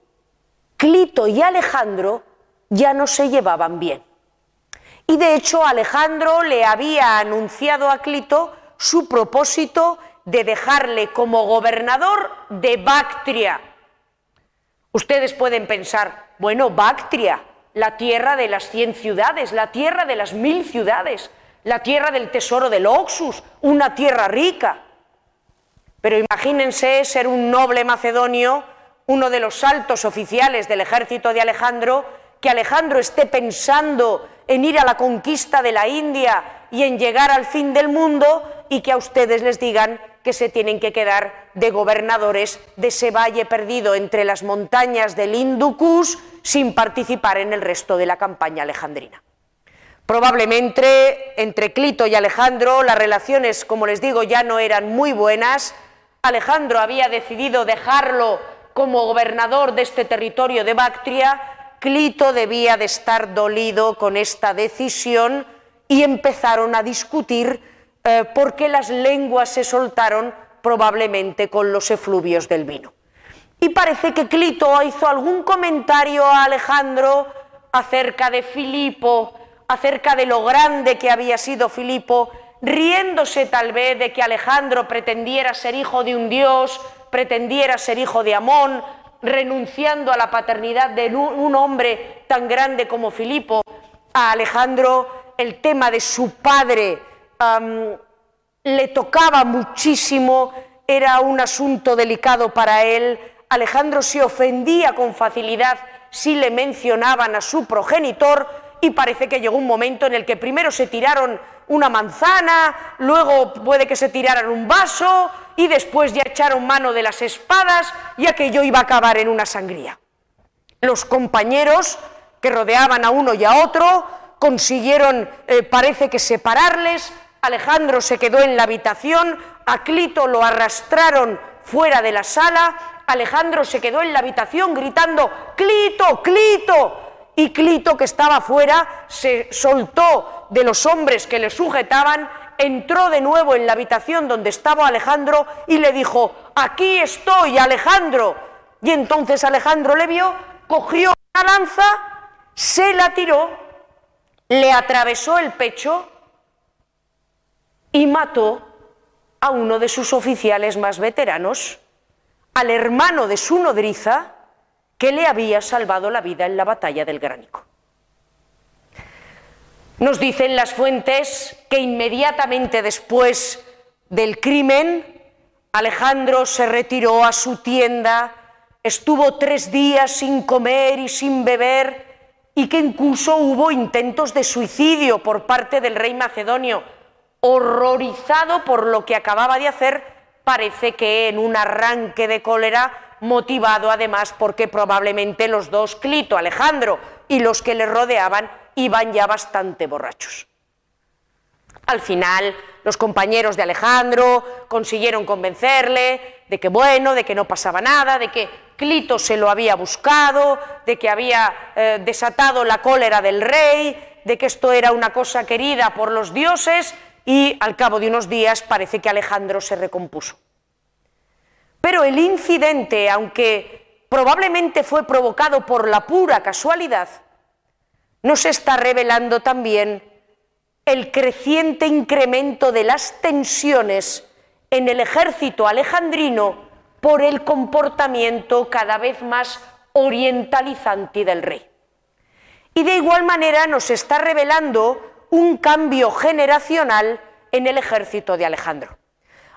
Clito y Alejandro ya no se llevaban bien. Y de hecho Alejandro le había anunciado a Clito su propósito de dejarle como gobernador de Bactria. Ustedes pueden pensar, bueno, Bactria, la tierra de las cien ciudades, la tierra de las mil ciudades, la tierra del tesoro del Oxus, una tierra rica. Pero imagínense ser un noble macedonio, uno de los altos oficiales del ejército de Alejandro, que Alejandro esté pensando en ir a la conquista de la India y en llegar al fin del mundo y que a ustedes les digan que se tienen que quedar de gobernadores de ese valle perdido entre las montañas del Hindukush sin participar en el resto de la campaña alejandrina. Probablemente entre Clito y Alejandro las relaciones, como les digo, ya no eran muy buenas. Alejandro había decidido dejarlo como gobernador de este territorio de Bactria. Clito debía de estar dolido con esta decisión y empezaron a discutir eh, por qué las lenguas se soltaron probablemente con los efluvios del vino. Y parece que Clito hizo algún comentario a Alejandro acerca de Filipo, acerca de lo grande que había sido Filipo, riéndose tal vez de que Alejandro pretendiera ser hijo de un dios, pretendiera ser hijo de Amón, renunciando a la paternidad de un hombre tan grande como Filipo. A Alejandro el tema de su padre le tocaba muchísimo, era un asunto delicado para él. Alejandro se ofendía con facilidad si le mencionaban a su progenitor y parece que llegó un momento en el que primero se tiraron una manzana, luego puede que se tiraran un vaso y después ya echaron mano de las espadas y aquello iba a acabar en una sangría. Los compañeros que rodeaban a uno y a otro consiguieron, eh, parece que separarles, Alejandro se quedó en la habitación, a Clito lo arrastraron fuera de la sala, Alejandro se quedó en la habitación gritando, Clito, Clito, y Clito, que estaba fuera, se soltó de los hombres que le sujetaban, entró de nuevo en la habitación donde estaba Alejandro y le dijo, aquí estoy, Alejandro. Y entonces Alejandro le vio, cogió una lanza, se la tiró le atravesó el pecho y mató a uno de sus oficiales más veteranos, al hermano de su nodriza que le había salvado la vida en la batalla del Gránico. Nos dicen las fuentes que inmediatamente después del crimen, Alejandro se retiró a su tienda, estuvo tres días sin comer y sin beber y que incluso hubo intentos de suicidio por parte del rey macedonio. Horrorizado por lo que acababa de hacer, parece que en un arranque de cólera, motivado además porque probablemente los dos, Clito, Alejandro y los que le rodeaban, iban ya bastante borrachos. Al final, los compañeros de Alejandro consiguieron convencerle de que bueno, de que no pasaba nada, de que Clito se lo había buscado, de que había eh, desatado la cólera del rey, de que esto era una cosa querida por los dioses y al cabo de unos días parece que Alejandro se recompuso. Pero el incidente, aunque probablemente fue provocado por la pura casualidad, nos está revelando también el creciente incremento de las tensiones en el ejército alejandrino por el comportamiento cada vez más orientalizante del rey. Y de igual manera nos está revelando un cambio generacional en el ejército de Alejandro.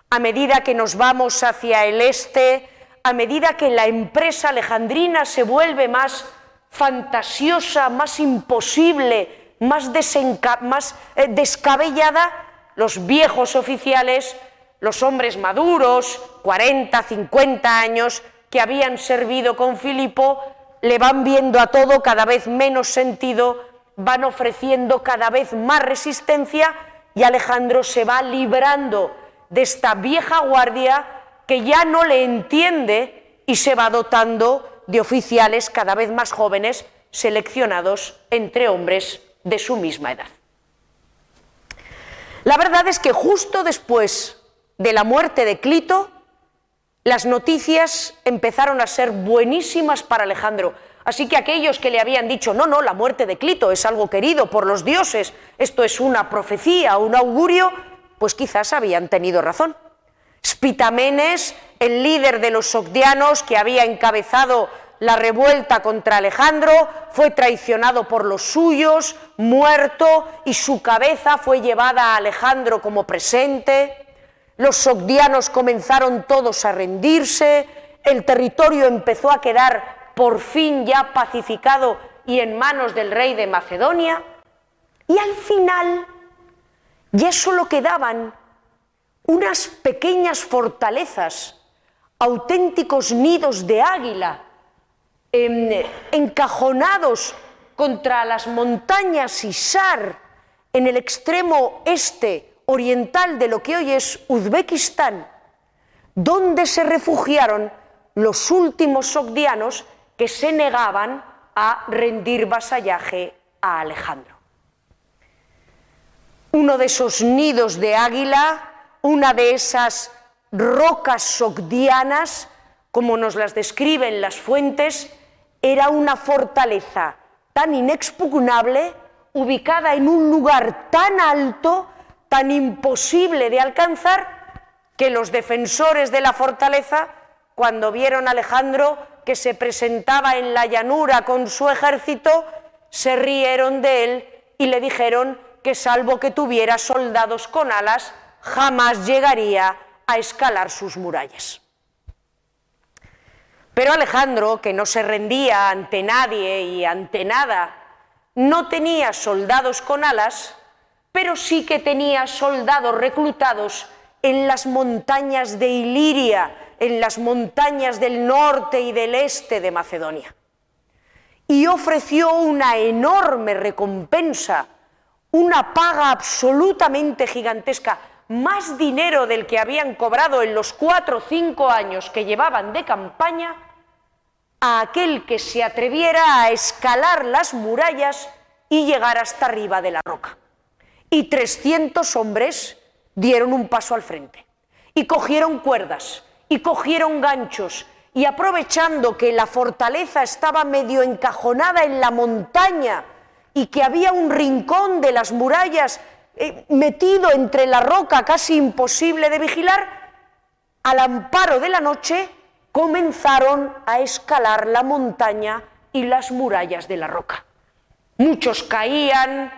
A medida que nos vamos hacia el este, a medida que la empresa alejandrina se vuelve más fantasiosa, más imposible, más, eh, descabellada, los viejos oficiales, los hombres maduros, 40, 50 años, que habían servido con Filipo, le van viendo a todo cada vez menos sentido, van ofreciendo cada vez más resistencia y Alejandro se va librando de esta vieja guardia que ya no le entiende y se va dotando de oficiales cada vez más jóvenes seleccionados entre hombres de su misma edad. La verdad es que justo después de la muerte de Clito, las noticias empezaron a ser buenísimas para Alejandro. Así que aquellos que le habían dicho, no, no, la muerte de Clito es algo querido por los dioses, esto es una profecía, un augurio, pues quizás habían tenido razón. Spitamenes, el líder de los sogdianos que había encabezado la revuelta contra Alejandro, fue traicionado por los suyos, muerto y su cabeza fue llevada a Alejandro como presente. Los sogdianos comenzaron todos a rendirse, el territorio empezó a quedar por fin ya pacificado y en manos del rey de Macedonia. Y al final ya solo quedaban unas pequeñas fortalezas, auténticos nidos de águila, em, encajonados contra las montañas Isar en el extremo este oriental de lo que hoy es Uzbekistán, donde se refugiaron los últimos sogdianos que se negaban a rendir vasallaje a Alejandro. Uno de esos nidos de águila una de esas rocas sogdianas, como nos las describen las fuentes, era una fortaleza tan inexpugnable, ubicada en un lugar tan alto, tan imposible de alcanzar, que los defensores de la fortaleza, cuando vieron a Alejandro que se presentaba en la llanura con su ejército, se rieron de él y le dijeron que salvo que tuviera soldados con alas, jamás llegaría a escalar sus murallas. Pero Alejandro, que no se rendía ante nadie y ante nada, no tenía soldados con alas, pero sí que tenía soldados reclutados en las montañas de Iliria, en las montañas del norte y del este de Macedonia. Y ofreció una enorme recompensa, una paga absolutamente gigantesca, más dinero del que habían cobrado en los cuatro o cinco años que llevaban de campaña a aquel que se atreviera a escalar las murallas y llegar hasta arriba de la roca. Y 300 hombres dieron un paso al frente y cogieron cuerdas y cogieron ganchos y aprovechando que la fortaleza estaba medio encajonada en la montaña y que había un rincón de las murallas eh, metido entre la roca casi imposible de vigilar, al amparo de la noche comenzaron a escalar la montaña y las murallas de la roca. Muchos caían,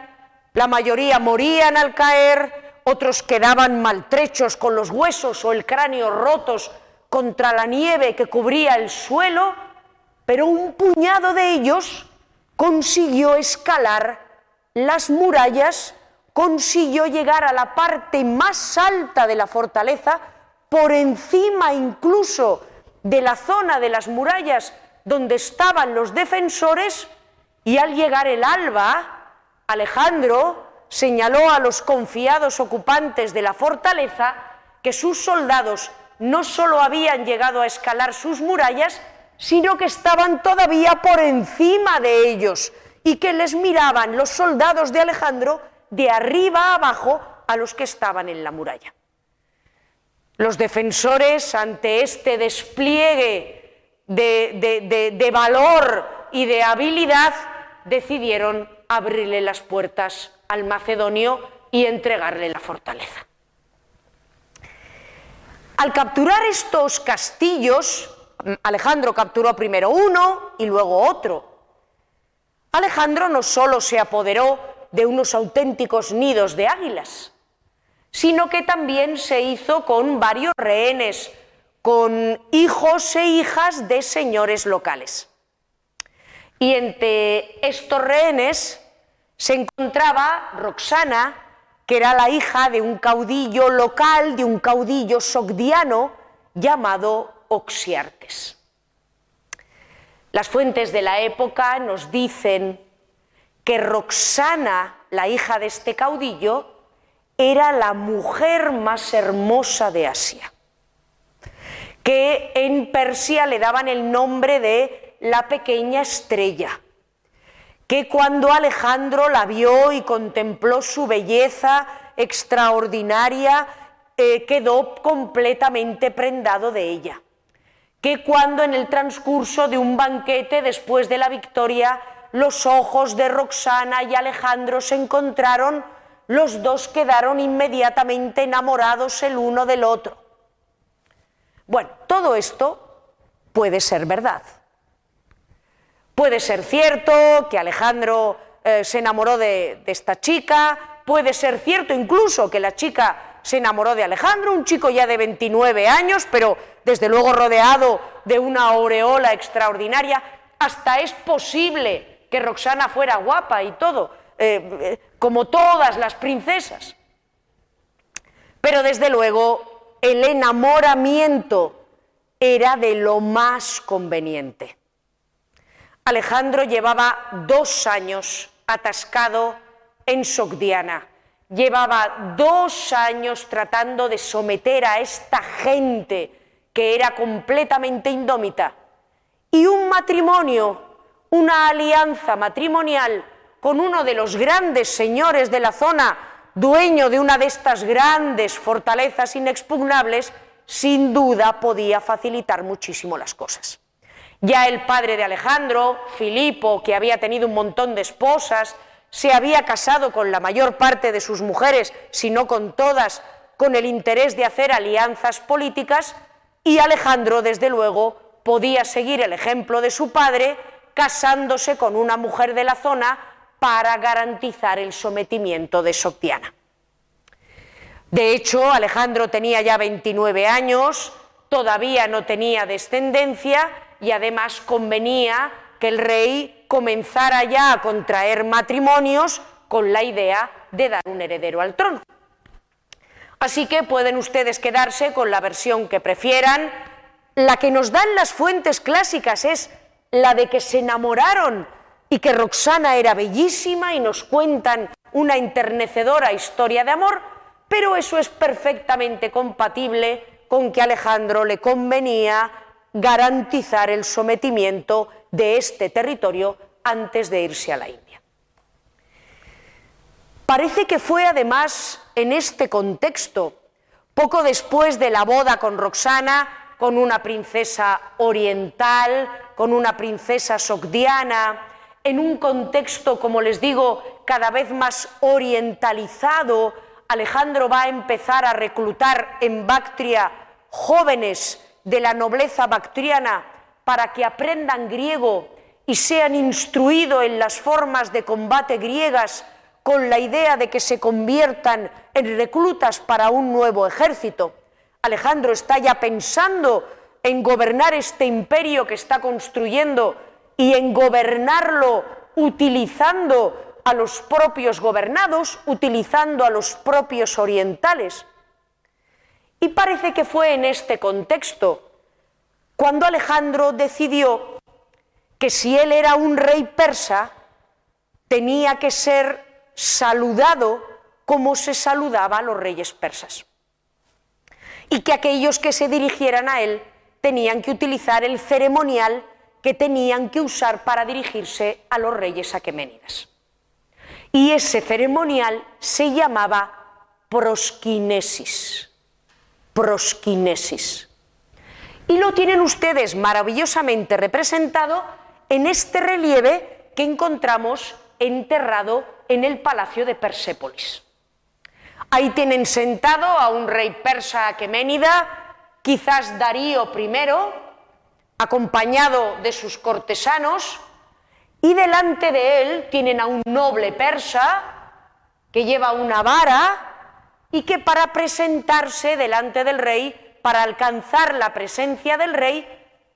la mayoría morían al caer, otros quedaban maltrechos con los huesos o el cráneo rotos contra la nieve que cubría el suelo, pero un puñado de ellos consiguió escalar las murallas, consiguió llegar a la parte más alta de la fortaleza, por encima incluso de la zona de las murallas donde estaban los defensores, y al llegar el alba, Alejandro señaló a los confiados ocupantes de la fortaleza que sus soldados no solo habían llegado a escalar sus murallas, sino que estaban todavía por encima de ellos y que les miraban los soldados de Alejandro de arriba a abajo a los que estaban en la muralla. Los defensores, ante este despliegue de, valor y de habilidad, decidieron abrirle las puertas al macedonio y entregarle la fortaleza. Al capturar estos castillos, Alejandro capturó primero uno y luego otro. Alejandro no solo se apoderó de unos auténticos nidos de águilas, sino que también se hizo con varios rehenes, con hijos e hijas de señores locales. Y entre estos rehenes se encontraba Roxana, que era la hija de un caudillo local, de un caudillo sogdiano llamado Oxiartes. Las fuentes de la época nos dicen que Roxana, la hija de este caudillo, era la mujer más hermosa de Asia, que en Persia le daban el nombre de la pequeña estrella, que cuando Alejandro la vio y contempló su belleza extraordinaria, eh, quedó completamente prendado de ella, que cuando en el transcurso de un banquete después de la victoria los ojos de Roxana y Alejandro se encontraron, los dos quedaron inmediatamente enamorados el uno del otro. Bueno, todo esto puede ser verdad. Puede ser cierto que Alejandro eh, se enamoró de, esta chica, puede ser cierto incluso que la chica se enamoró de Alejandro, un chico ya de 29 años, pero desde luego rodeado de una aureola extraordinaria. Hasta es posible que Roxana fuera guapa y todo, eh, eh, como todas las princesas. Pero desde luego el enamoramiento era de lo más conveniente. Alejandro llevaba dos años atascado en Sogdiana. Llevaba dos años tratando de someter a esta gente que era completamente indómita. Y un matrimonio, una alianza matrimonial con uno de los grandes señores de la zona, dueño de una de estas grandes fortalezas inexpugnables, sin duda podía facilitar muchísimo las cosas. Ya el padre de Alejandro, Filipo, que había tenido un montón de esposas, se había casado con la mayor parte de sus mujeres, si no con todas, con el interés de hacer alianzas políticas, y Alejandro, desde luego, podía seguir el ejemplo de su padre, casándose con una mujer de la zona para garantizar el sometimiento de Soctiana. De hecho, Alejandro tenía ya 29 años, todavía no tenía descendencia, y además convenía que el rey comenzara ya a contraer matrimonios con la idea de dar un heredero al trono. Así que pueden ustedes quedarse con la versión que prefieran. La que nos dan las fuentes clásicas es la de que se enamoraron y que Roxana era bellísima y nos cuentan una enternecedora historia de amor, pero eso es perfectamente compatible con que Alejandro le convenía garantizar el sometimiento de este territorio antes de irse a la India. Parece que fue además en este contexto, poco después de la boda con Roxana, con una princesa oriental, con una princesa sogdiana, en un contexto, como les digo, cada vez más orientalizado, Alejandro va a empezar a reclutar en Bactria jóvenes de la nobleza bactriana para que aprendan griego y sean instruidos en las formas de combate griegas con la idea de que se conviertan en reclutas para un nuevo ejército. Alejandro está ya pensando en gobernar este imperio que está construyendo y en gobernarlo utilizando a los propios gobernados, utilizando a los propios orientales. Y parece que fue en este contexto cuando Alejandro decidió que si él era un rey persa, tenía que ser saludado como se saludaba a los reyes persas. Y que aquellos que se dirigieran a él tenían que utilizar el ceremonial que tenían que usar para dirigirse a los reyes aqueménidas. Y ese ceremonial se llamaba prosquinesis. Prosquinesis. Y lo tienen ustedes maravillosamente representado en este relieve que encontramos enterrado en el palacio de Persépolis. Ahí tienen sentado a un rey persa aqueménida, quizás Darío I, acompañado de sus cortesanos, y delante de él tienen a un noble persa que lleva una vara y que para presentarse delante del rey, para alcanzar la presencia del rey,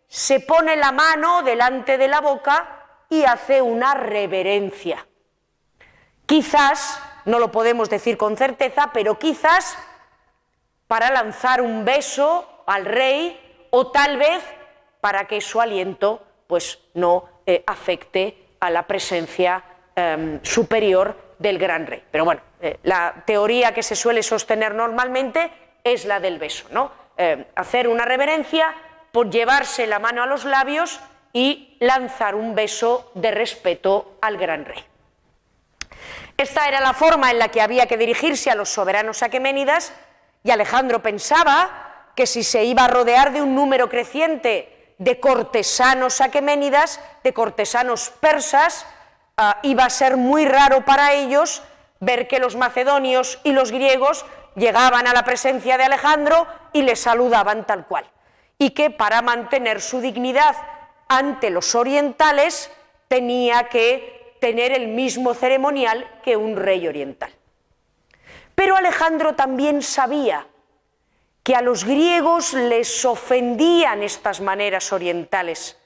se pone la mano delante de la boca y hace una reverencia. Quizás, no lo podemos decir con certeza, pero quizás para lanzar un beso al rey o tal vez para que su aliento pues no eh, afecte a la presencia em, superior del gran rey. Pero bueno, eh, la teoría que se suele sostener normalmente es la del beso, ¿no? Em, hacer una reverencia por llevarse la mano a los labios y lanzar un beso de respeto al gran rey. Esta era la forma en la que había que dirigirse a los soberanos aqueménidas y Alejandro pensaba que si se iba a rodear de un número creciente de cortesanos aqueménidas, de cortesanos persas, ah, iba a ser muy raro para ellos ver que los macedonios y los griegos llegaban a la presencia de Alejandro y le saludaban tal cual. Y que para mantener su dignidad ante los orientales tenía que tener el mismo ceremonial que un rey oriental. Pero Alejandro también sabía que a los griegos les ofendían estas maneras orientales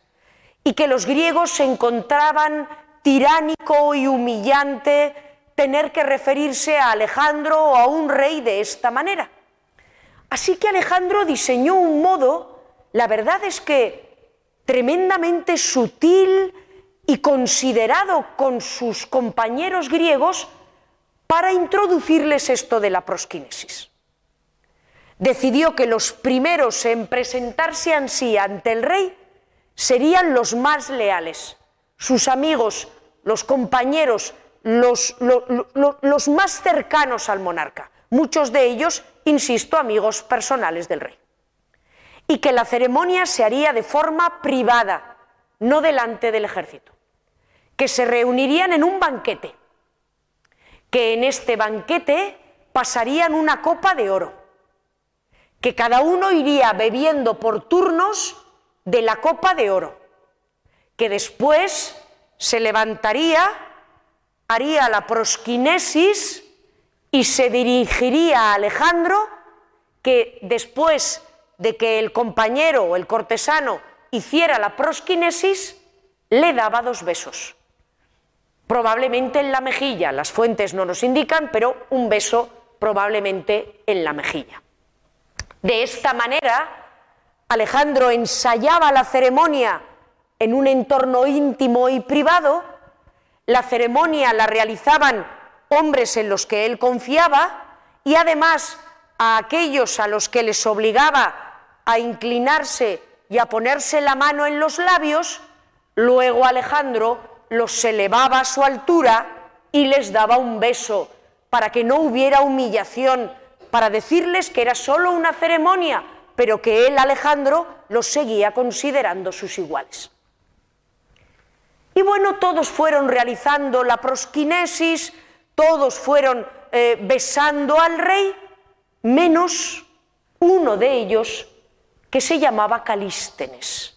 y que los griegos se encontraban tiránico y humillante tener que referirse a Alejandro o a un rey de esta manera. Así que Alejandro diseñó un modo, la verdad es que tremendamente sutil y considerado con sus compañeros griegos para introducirles esto de la prosquinesis decidió que los primeros en presentarse así ante el rey serían los más leales, sus amigos, los compañeros, los, los, más cercanos al monarca, muchos de ellos, insisto, amigos personales del rey. Y que la ceremonia se haría de forma privada, no delante del ejército, que se reunirían en un banquete, que en este banquete pasarían una copa de oro que cada uno iría bebiendo por turnos de la copa de oro, que después se levantaría, haría la prosquinesis y se dirigiría a Alejandro, que después de que el compañero o el cortesano hiciera la prosquinesis, le daba dos besos. Probablemente en la mejilla, las fuentes no nos indican, pero un beso probablemente en la mejilla. De esta manera, Alejandro ensayaba la ceremonia en un entorno íntimo y privado, la ceremonia la realizaban hombres en los que él confiaba y además a aquellos a los que les obligaba a inclinarse y a ponerse la mano en los labios, luego Alejandro los elevaba a su altura y les daba un beso para que no hubiera humillación para decirles que era solo una ceremonia, pero que él, Alejandro, los seguía considerando sus iguales. Y bueno, todos fueron realizando la prosquinesis, todos fueron eh, besando al rey, menos uno de ellos que se llamaba Calístenes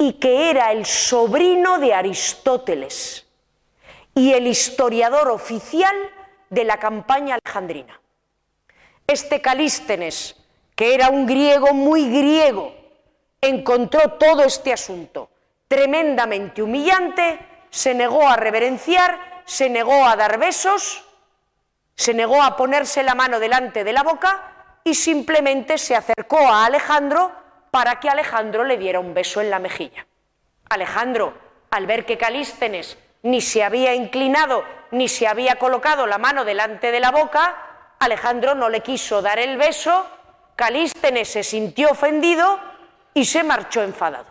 y que era el sobrino de Aristóteles y el historiador oficial de la campaña alejandrina. Este Calístenes, que era un griego muy griego, encontró todo este asunto tremendamente humillante, se negó a reverenciar, se negó a dar besos, se negó a ponerse la mano delante de la boca y simplemente se acercó a Alejandro para que Alejandro le diera un beso en la mejilla. Alejandro, al ver que Calístenes ni se había inclinado ni se había colocado la mano delante de la boca, Alejandro no le quiso dar el beso, Calístenes se sintió ofendido y se marchó enfadado.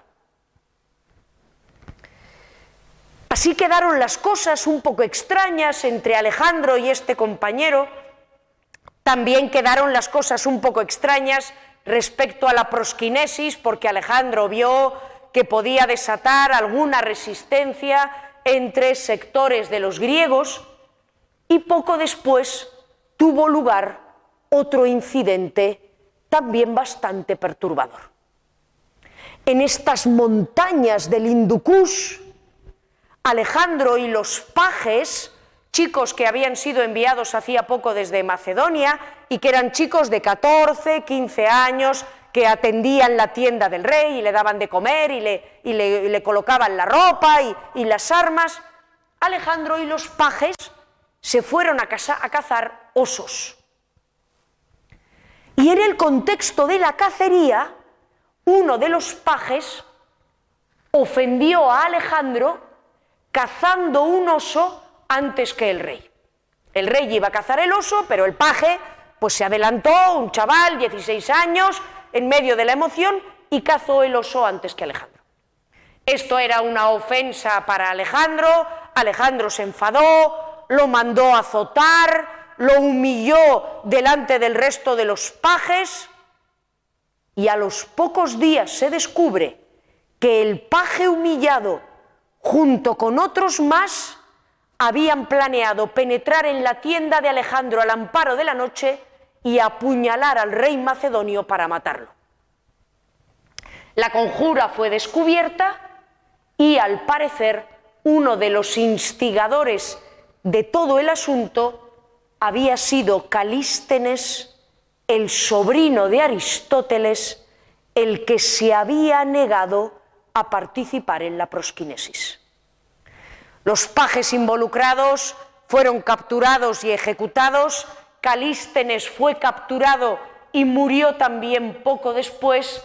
Así quedaron las cosas un poco extrañas entre Alejandro y este compañero, también quedaron las cosas un poco extrañas respecto a la prosquinesis, porque Alejandro vio que podía desatar alguna resistencia entre sectores de los griegos y poco después tuvo lugar otro incidente también bastante perturbador. En estas montañas del Hindukush, Alejandro y los pajes chicos que habían sido enviados hacía poco desde Macedonia y que eran chicos de 14, 15 años que atendían la tienda del rey y le daban de comer y le, y le, colocaban la ropa y, y, las armas. Alejandro y los pajes se fueron a, casa, a cazar osos. Y en el contexto de la cacería, uno de los pajes ofendió a Alejandro cazando un oso antes que el rey. El rey iba a cazar el oso, pero el paje pues se adelantó, un chaval, 16 años, en medio de la emoción, y cazó el oso antes que Alejandro. Esto era una ofensa para Alejandro, Alejandro se enfadó, lo mandó a azotar, lo humilló delante del resto de los pajes, y a los pocos días se descubre que el paje humillado, junto con otros más, habían planeado penetrar en la tienda de Alejandro al amparo de la noche y apuñalar al rey macedonio para matarlo. La conjura fue descubierta y al parecer uno de los instigadores de todo el asunto había sido Calístenes, el sobrino de Aristóteles, el que se había negado a participar en la prosquinesis. Los pajes involucrados fueron capturados y ejecutados, Calístenes fue capturado y murió también poco después,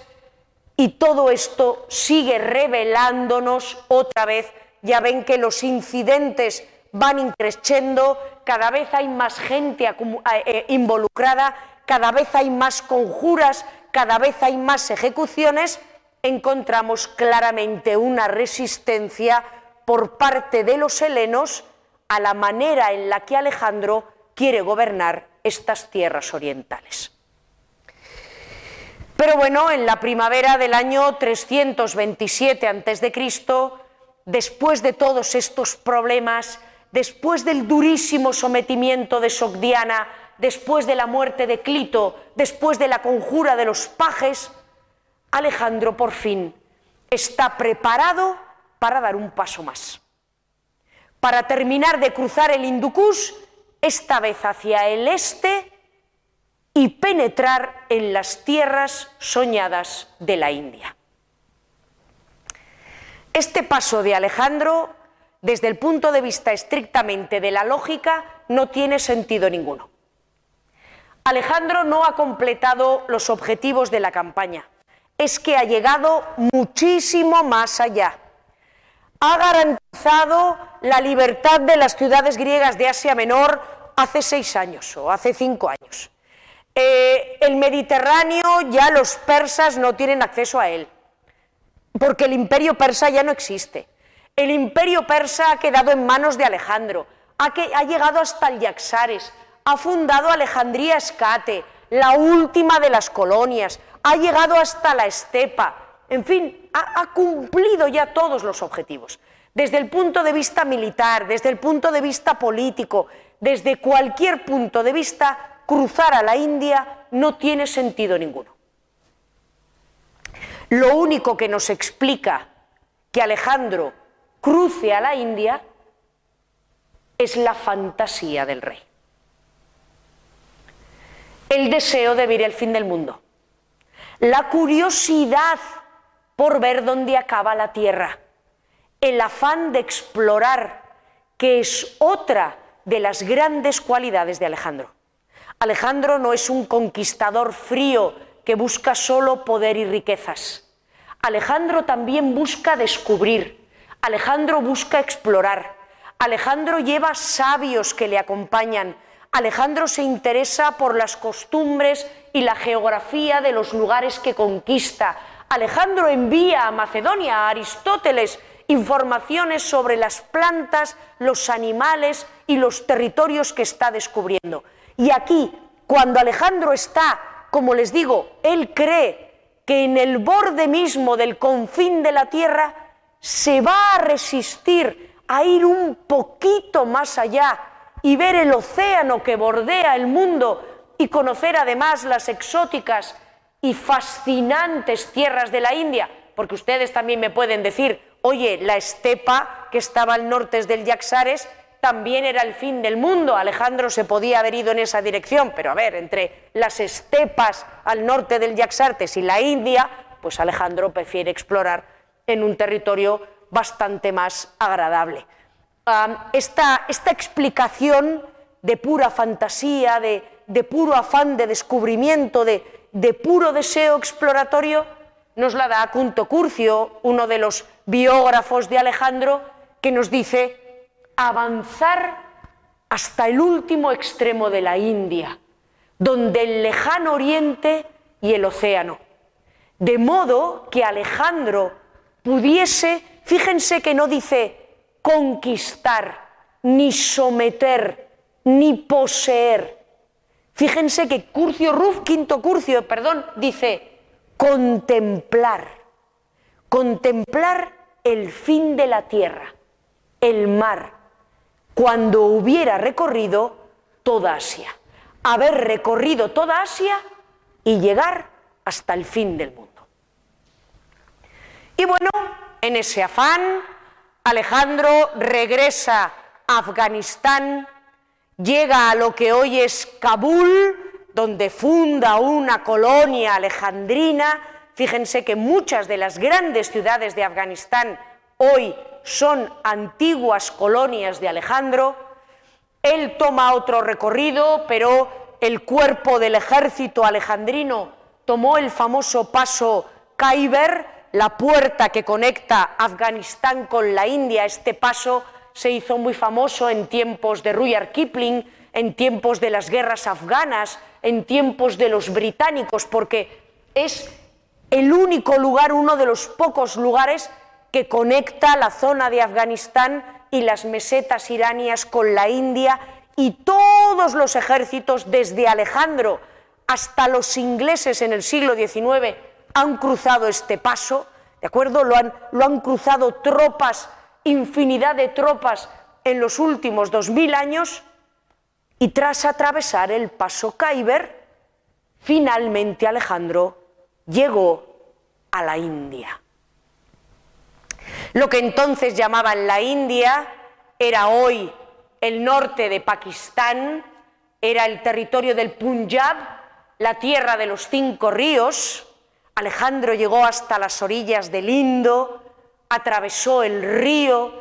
y todo esto sigue revelándonos otra vez, ya ven que los incidentes van increciendo, cada vez hay más gente eh, eh, involucrada, cada vez hay más conjuras, cada vez hay más ejecuciones, encontramos claramente una resistencia por parte de los helenos a la manera en la que Alejandro quiere gobernar estas tierras orientales. Pero bueno, en la primavera del año 327 a.C., después de todos estos problemas, después del durísimo sometimiento de Sogdiana, después de la muerte de Clito, después de la conjura de los pajes, Alejandro por fin está preparado para dar un paso más. Para terminar de cruzar el Hindukush, esta vez hacia el este, y penetrar en las tierras soñadas de la India. Este paso de Alejandro, desde el punto de vista estrictamente de la lógica, no tiene sentido ninguno. Alejandro no ha completado los objetivos de la campaña, es que ha llegado muchísimo más allá ha garantizado la libertad de las ciudades griegas de Asia Menor hace seis años o hace cinco años. Eh, el Mediterráneo ya los persas no tienen acceso a él, porque el imperio persa ya no existe. El imperio persa ha quedado en manos de Alejandro, ha, llegado hasta el Yaxares, ha fundado Alejandría Escate, la última de las colonias, ha llegado hasta la estepa, en fin, ha, cumplido ya todos los objetivos. Desde el punto de vista militar, desde el punto de vista político, desde cualquier punto de vista, cruzar a la India no tiene sentido ninguno. lo único que nos explica que Alejandro cruce a la India es la fantasía del rey. El deseo de ver el fin del mundo. La curiosidad por ver dónde acaba la tierra. El afán de explorar, que es otra de las grandes cualidades de Alejandro. Alejandro no es un conquistador frío que busca solo poder y riquezas. Alejandro también busca descubrir, Alejandro busca explorar, Alejandro lleva sabios que le acompañan, Alejandro se interesa por las costumbres y la geografía de los lugares que conquista, Alejandro envía a Macedonia, a Aristóteles, informaciones sobre las plantas, los animales y los territorios que está descubriendo. Y aquí, cuando Alejandro está, como les digo, él cree que en el borde mismo del confín de la tierra se va a resistir a ir un poquito más allá y ver el océano que bordea el mundo y conocer además las exóticas y fascinantes tierras de la India, porque ustedes también me pueden decir, oye, la estepa que estaba al norte del Yaxares también era el fin del mundo. Alejandro se podía haber ido en esa dirección, pero a ver, entre las estepas al norte del Yaxartes y la India, pues Alejandro prefiere explorar en un territorio bastante más agradable. esta, esta, explicación de pura fantasía, de, de puro afán de descubrimiento, de, de, puro deseo exploratorio, nos la da Cunto Curcio, uno de los biógrafos de Alejandro, que nos dice avanzar hasta el último extremo de la India, donde el lejano oriente y el océano. De modo que Alejandro pudiese, fíjense que no dice conquistar, ni someter, ni poseer. Fíjense que Curcio Ruf, quinto Curcio, perdón, dice contemplar, contemplar el fin de la tierra, el mar, cuando hubiera recorrido toda Asia. Haber recorrido toda Asia y llegar hasta el fin del mundo. Y bueno, en ese afán, Alejandro regresa a Afganistán, llega a lo que hoy es Kabul, donde funda una colonia alejandrina. Fíjense que muchas de las grandes ciudades de Afganistán hoy son antiguas colonias de Alejandro. Él toma otro recorrido, pero el cuerpo del ejército alejandrino tomó el famoso paso Khyber, la puerta que conecta Afganistán con la India. Este paso se hizo muy famoso en tiempos de Rudyard Kipling, en tiempos de las guerras afganas, en tiempos de los británicos, porque es el único lugar, uno de los pocos lugares que conecta la zona de Afganistán y las mesetas iranias con la India y todos los ejércitos, desde Alejandro hasta los ingleses en el siglo XIX, han cruzado este paso, ¿de acuerdo? Lo han, lo han cruzado tropas, infinidad de tropas en los últimos dos mil años y tras atravesar el paso Khyber, finalmente Alejandro llegó a la India. Lo que entonces llamaban la India era hoy el norte de Pakistán, era el territorio del Punjab, la tierra de los cinco ríos. Alejandro llegó hasta las orillas del Indo, atravesó el río,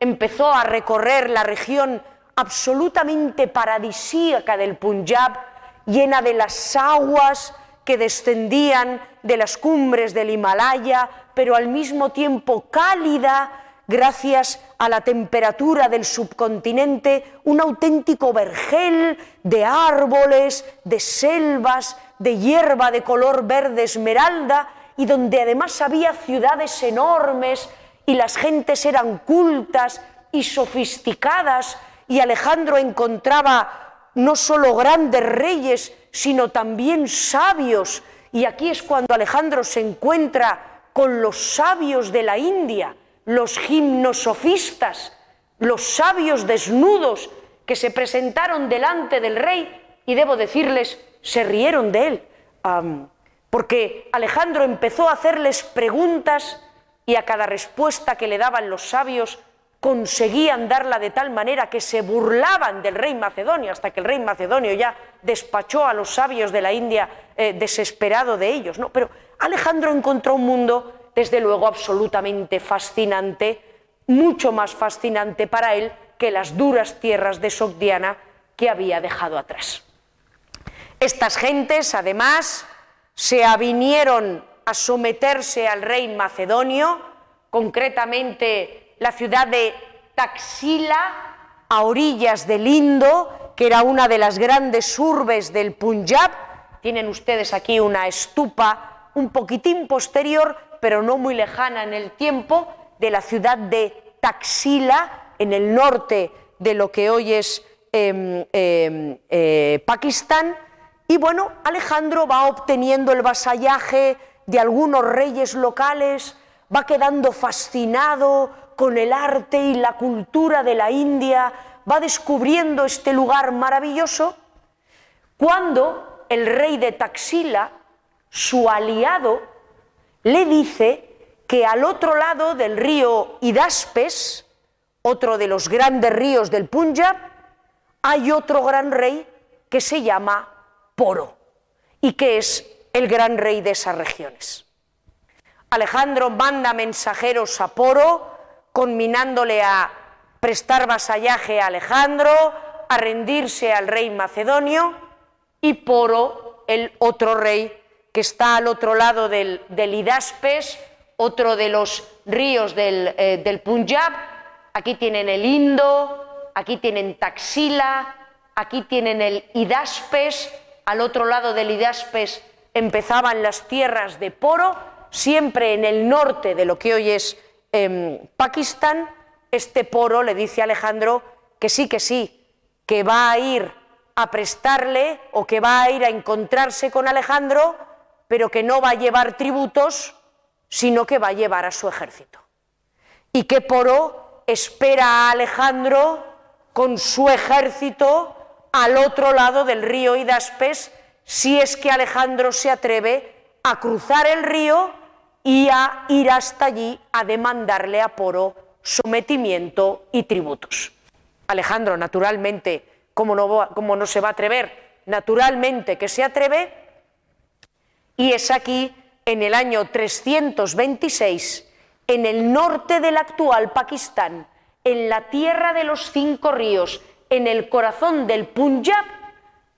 empezó a recorrer la región absolutamente paradisíaca del Punjab, llena de las aguas que descendían de las cumbres del Himalaya, pero al mismo tiempo cálida gracias a la temperatura del subcontinente, un auténtico vergel de árboles, de selvas, de hierba de color verde esmeralda, y donde además había ciudades enormes y las gentes eran cultas y sofisticadas, y Alejandro encontraba no solo grandes reyes, sino también sabios, y aquí es cuando Alejandro se encuentra con los sabios de la India, los gimnosofistas, los sabios desnudos que se presentaron delante del rey y debo decirles, se rieron de él. Porque Alejandro empezó a hacerles preguntas y a cada respuesta que le daban los sabios conseguían darla de tal manera que se burlaban del rey macedonio, hasta que el rey macedonio ya despachó a los sabios de la India eh, desesperado de ellos. ¿no? Pero Alejandro encontró un mundo, desde luego, absolutamente fascinante, mucho más fascinante para él que las duras tierras de Sogdiana que había dejado atrás. Estas gentes, además, se avinieron a someterse al rey macedonio, concretamente la ciudad de Taxila, a orillas del Indo, que era una de las grandes urbes del Punjab. Tienen ustedes aquí una estupa un poquitín posterior, pero no muy lejana en el tiempo, de la ciudad de Taxila, en el norte de lo que hoy es em, em, eh, Pakistán. Y bueno, Alejandro va obteniendo el vasallaje de algunos reyes locales, va quedando fascinado con el arte y la cultura de la India, va descubriendo este lugar maravilloso, cuando el rey de Taxila, su aliado, le dice que al otro lado del río Hidaspes, otro de los grandes ríos del Punjab, hay otro gran rey que se llama Poro y que es el gran rey de esas regiones. Alejandro manda mensajeros a Poro, conminándole a prestar vasallaje a Alejandro, a rendirse al rey macedonio, y Poro, el otro rey que está al otro lado del, del Hidaspes, otro de los ríos del, eh, del Punjab, aquí tienen el Indo, aquí tienen Taxila, aquí tienen el Hidaspes, al otro lado del Hidaspes empezaban las tierras de Poro, siempre en el norte de lo que hoy es em, Pakistán. Este Poro le dice a Alejandro que sí, que sí, que va a ir a prestarle o que va a ir a encontrarse con Alejandro, pero que no va a llevar tributos, sino que va a llevar a su ejército. Y que Poro espera a Alejandro con su ejército al otro lado del río Hidaspes si es que Alejandro se atreve a cruzar el río y a ir hasta allí a demandarle a Poro sometimiento y tributos. Alejandro, naturalmente, como no, no se va a atrever? Naturalmente que se atreve, y es aquí, en el año 326, en el norte del actual Pakistán, en la tierra de los cinco ríos, en el corazón del Punjab,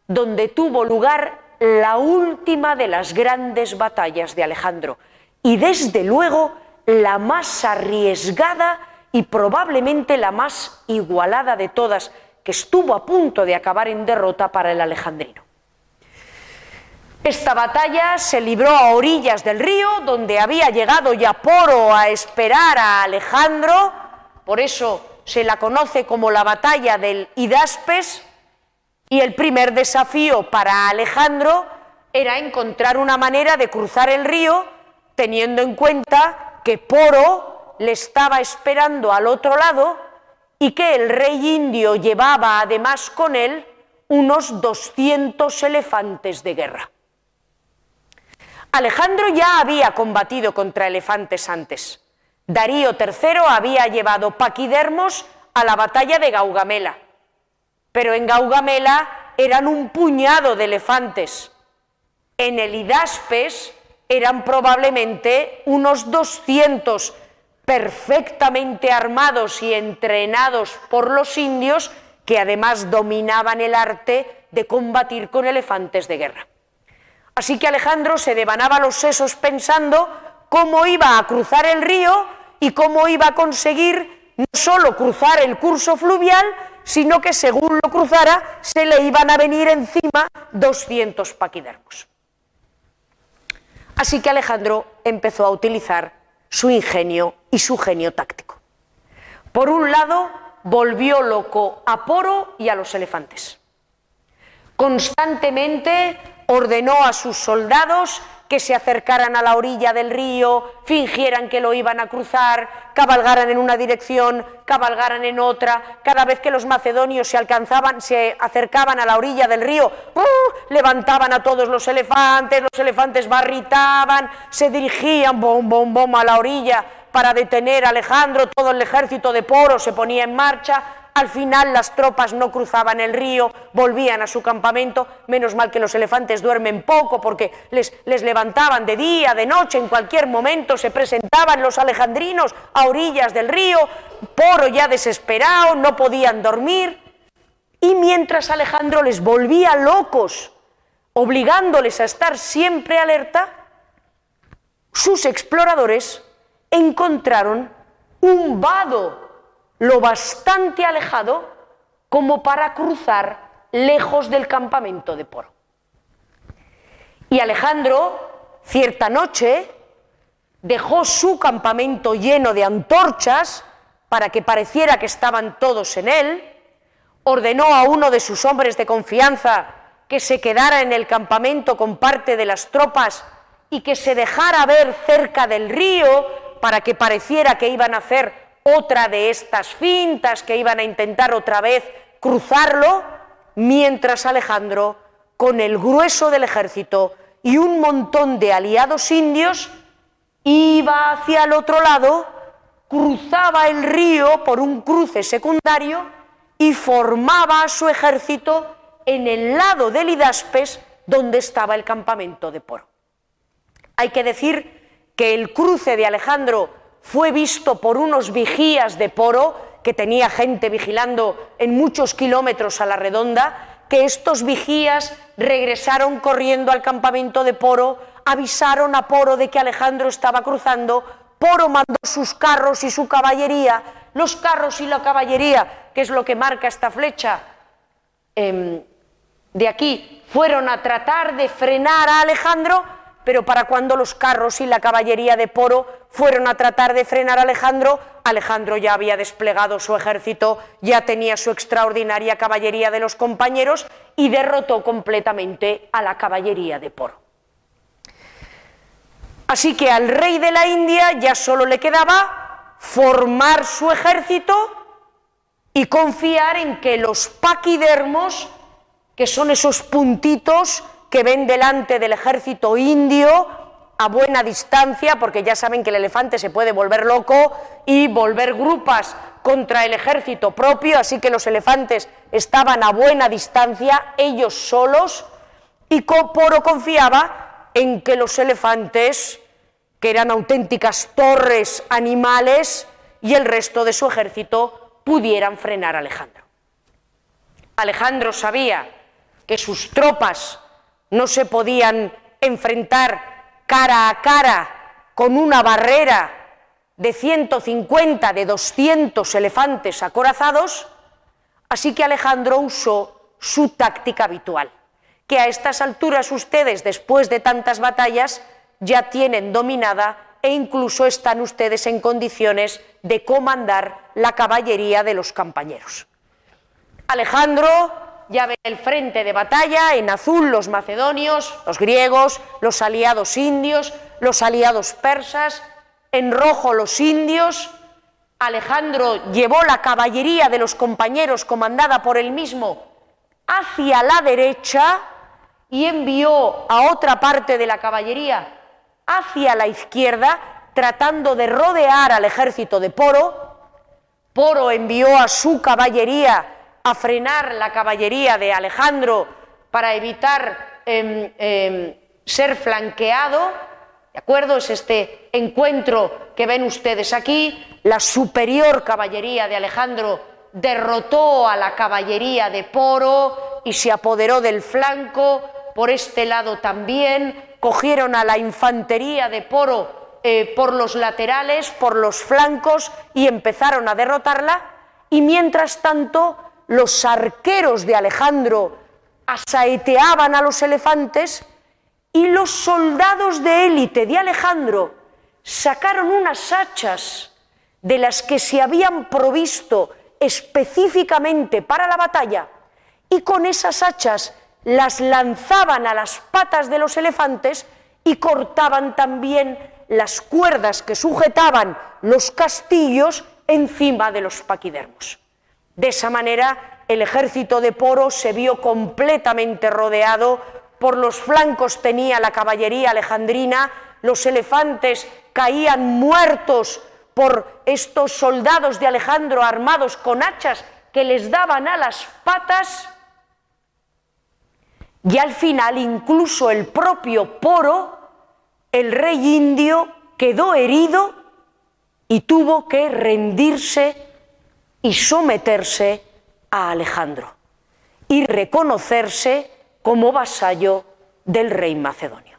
donde tuvo lugar la última de las grandes batallas de Alejandro y desde luego la más arriesgada y probablemente la más igualada de todas, que estuvo a punto de acabar en derrota para el alejandrino. Esta batalla se libró a orillas del río, donde había llegado ya Poro a esperar a Alejandro, por eso se la conoce como la batalla del Hidaspes, y el primer desafío para Alejandro era encontrar una manera de cruzar el río teniendo en cuenta que Poro le estaba esperando al otro lado y que el rey indio llevaba además con él unos 200 elefantes de guerra. Alejandro ya había combatido contra elefantes antes. Darío III había llevado paquidermos a la batalla de Gaugamela pero en Gaugamela eran un puñado de elefantes. En el Hidaspes eran probablemente unos 200 perfectamente armados y entrenados por los indios que además dominaban el arte de combatir con elefantes de guerra. Así que Alejandro se devanaba los sesos pensando cómo iba a cruzar el río y cómo iba a conseguir no solo cruzar el curso fluvial, sino que según lo cruzara se le iban a venir encima 200 paquidermos. Así que Alejandro empezó a utilizar su ingenio y su genio táctico. Por un lado, volvió loco a Poro y a los elefantes. Constantemente ordenó a sus soldados que se acercaran a la orilla del río, fingieran que lo iban a cruzar, cabalgaran en una dirección, cabalgaran en otra. Cada vez que los macedonios se alcanzaban, se acercaban a la orilla del río, ¡uh! levantaban a todos los elefantes, los elefantes barritaban, se dirigían bom bom bom a la orilla para detener a Alejandro, todo el ejército de Poro se ponía en marcha, al final las tropas no cruzaban el río, volvían a su campamento, menos mal que los elefantes duermen poco porque les, les, levantaban de día, de noche, en cualquier momento se presentaban los alejandrinos a orillas del río, Poro ya desesperado, no podían dormir, y mientras Alejandro les volvía locos, obligándoles a estar siempre alerta, sus exploradores encontraron un vado lo bastante alejado como para cruzar lejos del campamento de Poro. Y Alejandro, cierta noche, dejó su campamento lleno de antorchas para que pareciera que estaban todos en él, ordenó a uno de sus hombres de confianza que se quedara en el campamento con parte de las tropas y que se dejara ver cerca del río para que pareciera que iban a hacer otra de estas fintas, que iban a intentar otra vez cruzarlo, mientras Alejandro, con el grueso del ejército y un montón de aliados indios, iba hacia el otro lado, cruzaba el río por un cruce secundario y formaba a su ejército en el lado del Hidaspes donde estaba el campamento de Poro. Hay que decir que el cruce de Alejandro fue visto por unos vigías de Poro, que tenía gente vigilando en muchos kilómetros a la redonda, que estos vigías regresaron corriendo al campamento de Poro, avisaron a Poro de que Alejandro estaba cruzando, Poro mandó sus carros y su caballería, los carros y la caballería, que es lo que marca esta flecha, eh, de aquí, fueron a tratar de frenar a Alejandro, pero para cuando los carros y la caballería de Poro fueron a tratar de frenar a Alejandro, Alejandro ya había desplegado su ejército, ya tenía su extraordinaria caballería de los compañeros y derrotó completamente a la caballería de Poro. Así que al rey de la India ya solo le quedaba formar su ejército y confiar en que los paquidermos, que son esos puntitos que ven delante del ejército indio a buena distancia, porque ya saben que el elefante se puede volver loco y volver grupas contra el ejército propio, así que los elefantes estaban a buena distancia, ellos solos, y Poro confiaba en que los elefantes, que eran auténticas torres animales, y el resto de su ejército pudieran frenar a Alejandro. Alejandro sabía que sus tropas no se podían enfrentar cara a cara con una barrera de 150, de 200 elefantes acorazados, así que Alejandro usó su táctica habitual, que a estas alturas ustedes, después de tantas batallas, ya tienen dominada e incluso están ustedes en condiciones de comandar la caballería de los compañeros. Alejandro ya ve el frente de batalla, en azul los macedonios, los griegos, los aliados indios, los aliados persas, en rojo los indios. Alejandro llevó la caballería de los compañeros comandada por él mismo hacia la derecha y envió a otra parte de la caballería hacia la izquierda, tratando de rodear al ejército de Poro. Poro envió a su caballería a frenar la caballería de Alejandro para evitar em, em, ser flanqueado. ¿De acuerdo? Es este encuentro que ven ustedes aquí. La superior caballería de Alejandro derrotó a la caballería de Poro y se apoderó del flanco. Por este lado también cogieron a la infantería de Poro eh, por los laterales, por los flancos y empezaron a derrotarla. Y mientras tanto, los arqueros de Alejandro asaeteaban a los elefantes y los soldados de élite de Alejandro sacaron unas hachas de las que se habían provisto específicamente para la batalla y con esas hachas las lanzaban a las patas de los elefantes y cortaban también las cuerdas que sujetaban los castillos encima de los paquidermos. De esa manera, el ejército de Poro se vio completamente rodeado, por los flancos tenía la caballería alejandrina, los elefantes caían muertos por estos soldados de Alejandro armados con hachas que les daban a las patas, y al final incluso el propio Poro, el rey indio, quedó herido y tuvo que rendirse y someterse a Alejandro y reconocerse como vasallo del rey macedonio.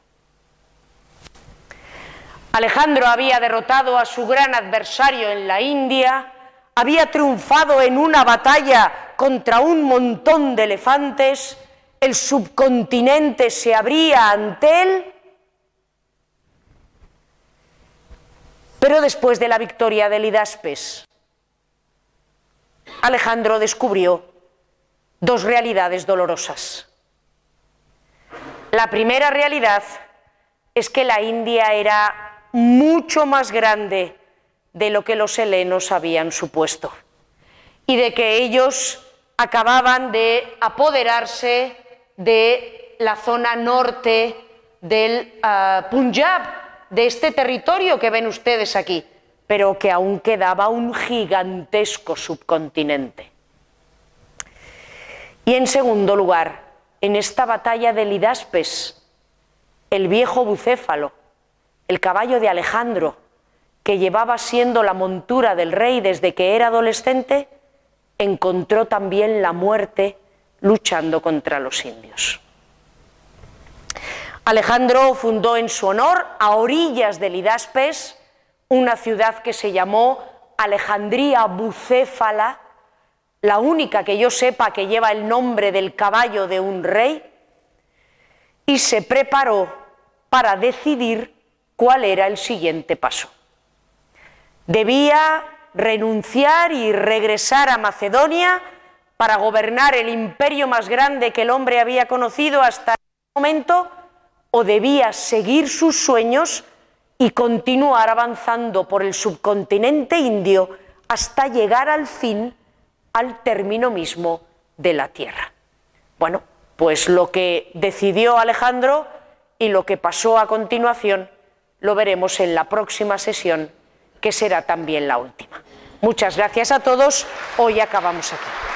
Alejandro había derrotado a su gran adversario en la India, había triunfado en una batalla contra un montón de elefantes, el subcontinente se abría ante él, pero después de la victoria de Lidaspes, Alejandro descubrió dos realidades dolorosas. La primera realidad es que la India era mucho más grande de lo que los helenos habían supuesto y de que ellos acababan de apoderarse de la zona norte del uh, Punjab, de este territorio que ven ustedes aquí pero que aún quedaba un gigantesco subcontinente. Y en segundo lugar, en esta batalla de Lidaspes, el viejo bucéfalo, el caballo de Alejandro, que llevaba siendo la montura del rey desde que era adolescente, encontró también la muerte luchando contra los indios. Alejandro fundó en su honor, a orillas de Lidaspes, una ciudad que se llamó Alejandría Bucéfala, la única que yo sepa que lleva el nombre del caballo de un rey, y se preparó para decidir cuál era el siguiente paso. Debía renunciar y regresar a Macedonia para gobernar el imperio más grande que el hombre había conocido hasta ese momento, o debía seguir sus sueños y continuar avanzando por el subcontinente indio hasta llegar al fin al término mismo de la Tierra. Bueno, pues lo que decidió Alejandro y lo que pasó a continuación lo veremos en la próxima sesión, que será también la última. Muchas gracias a todos. Hoy acabamos aquí.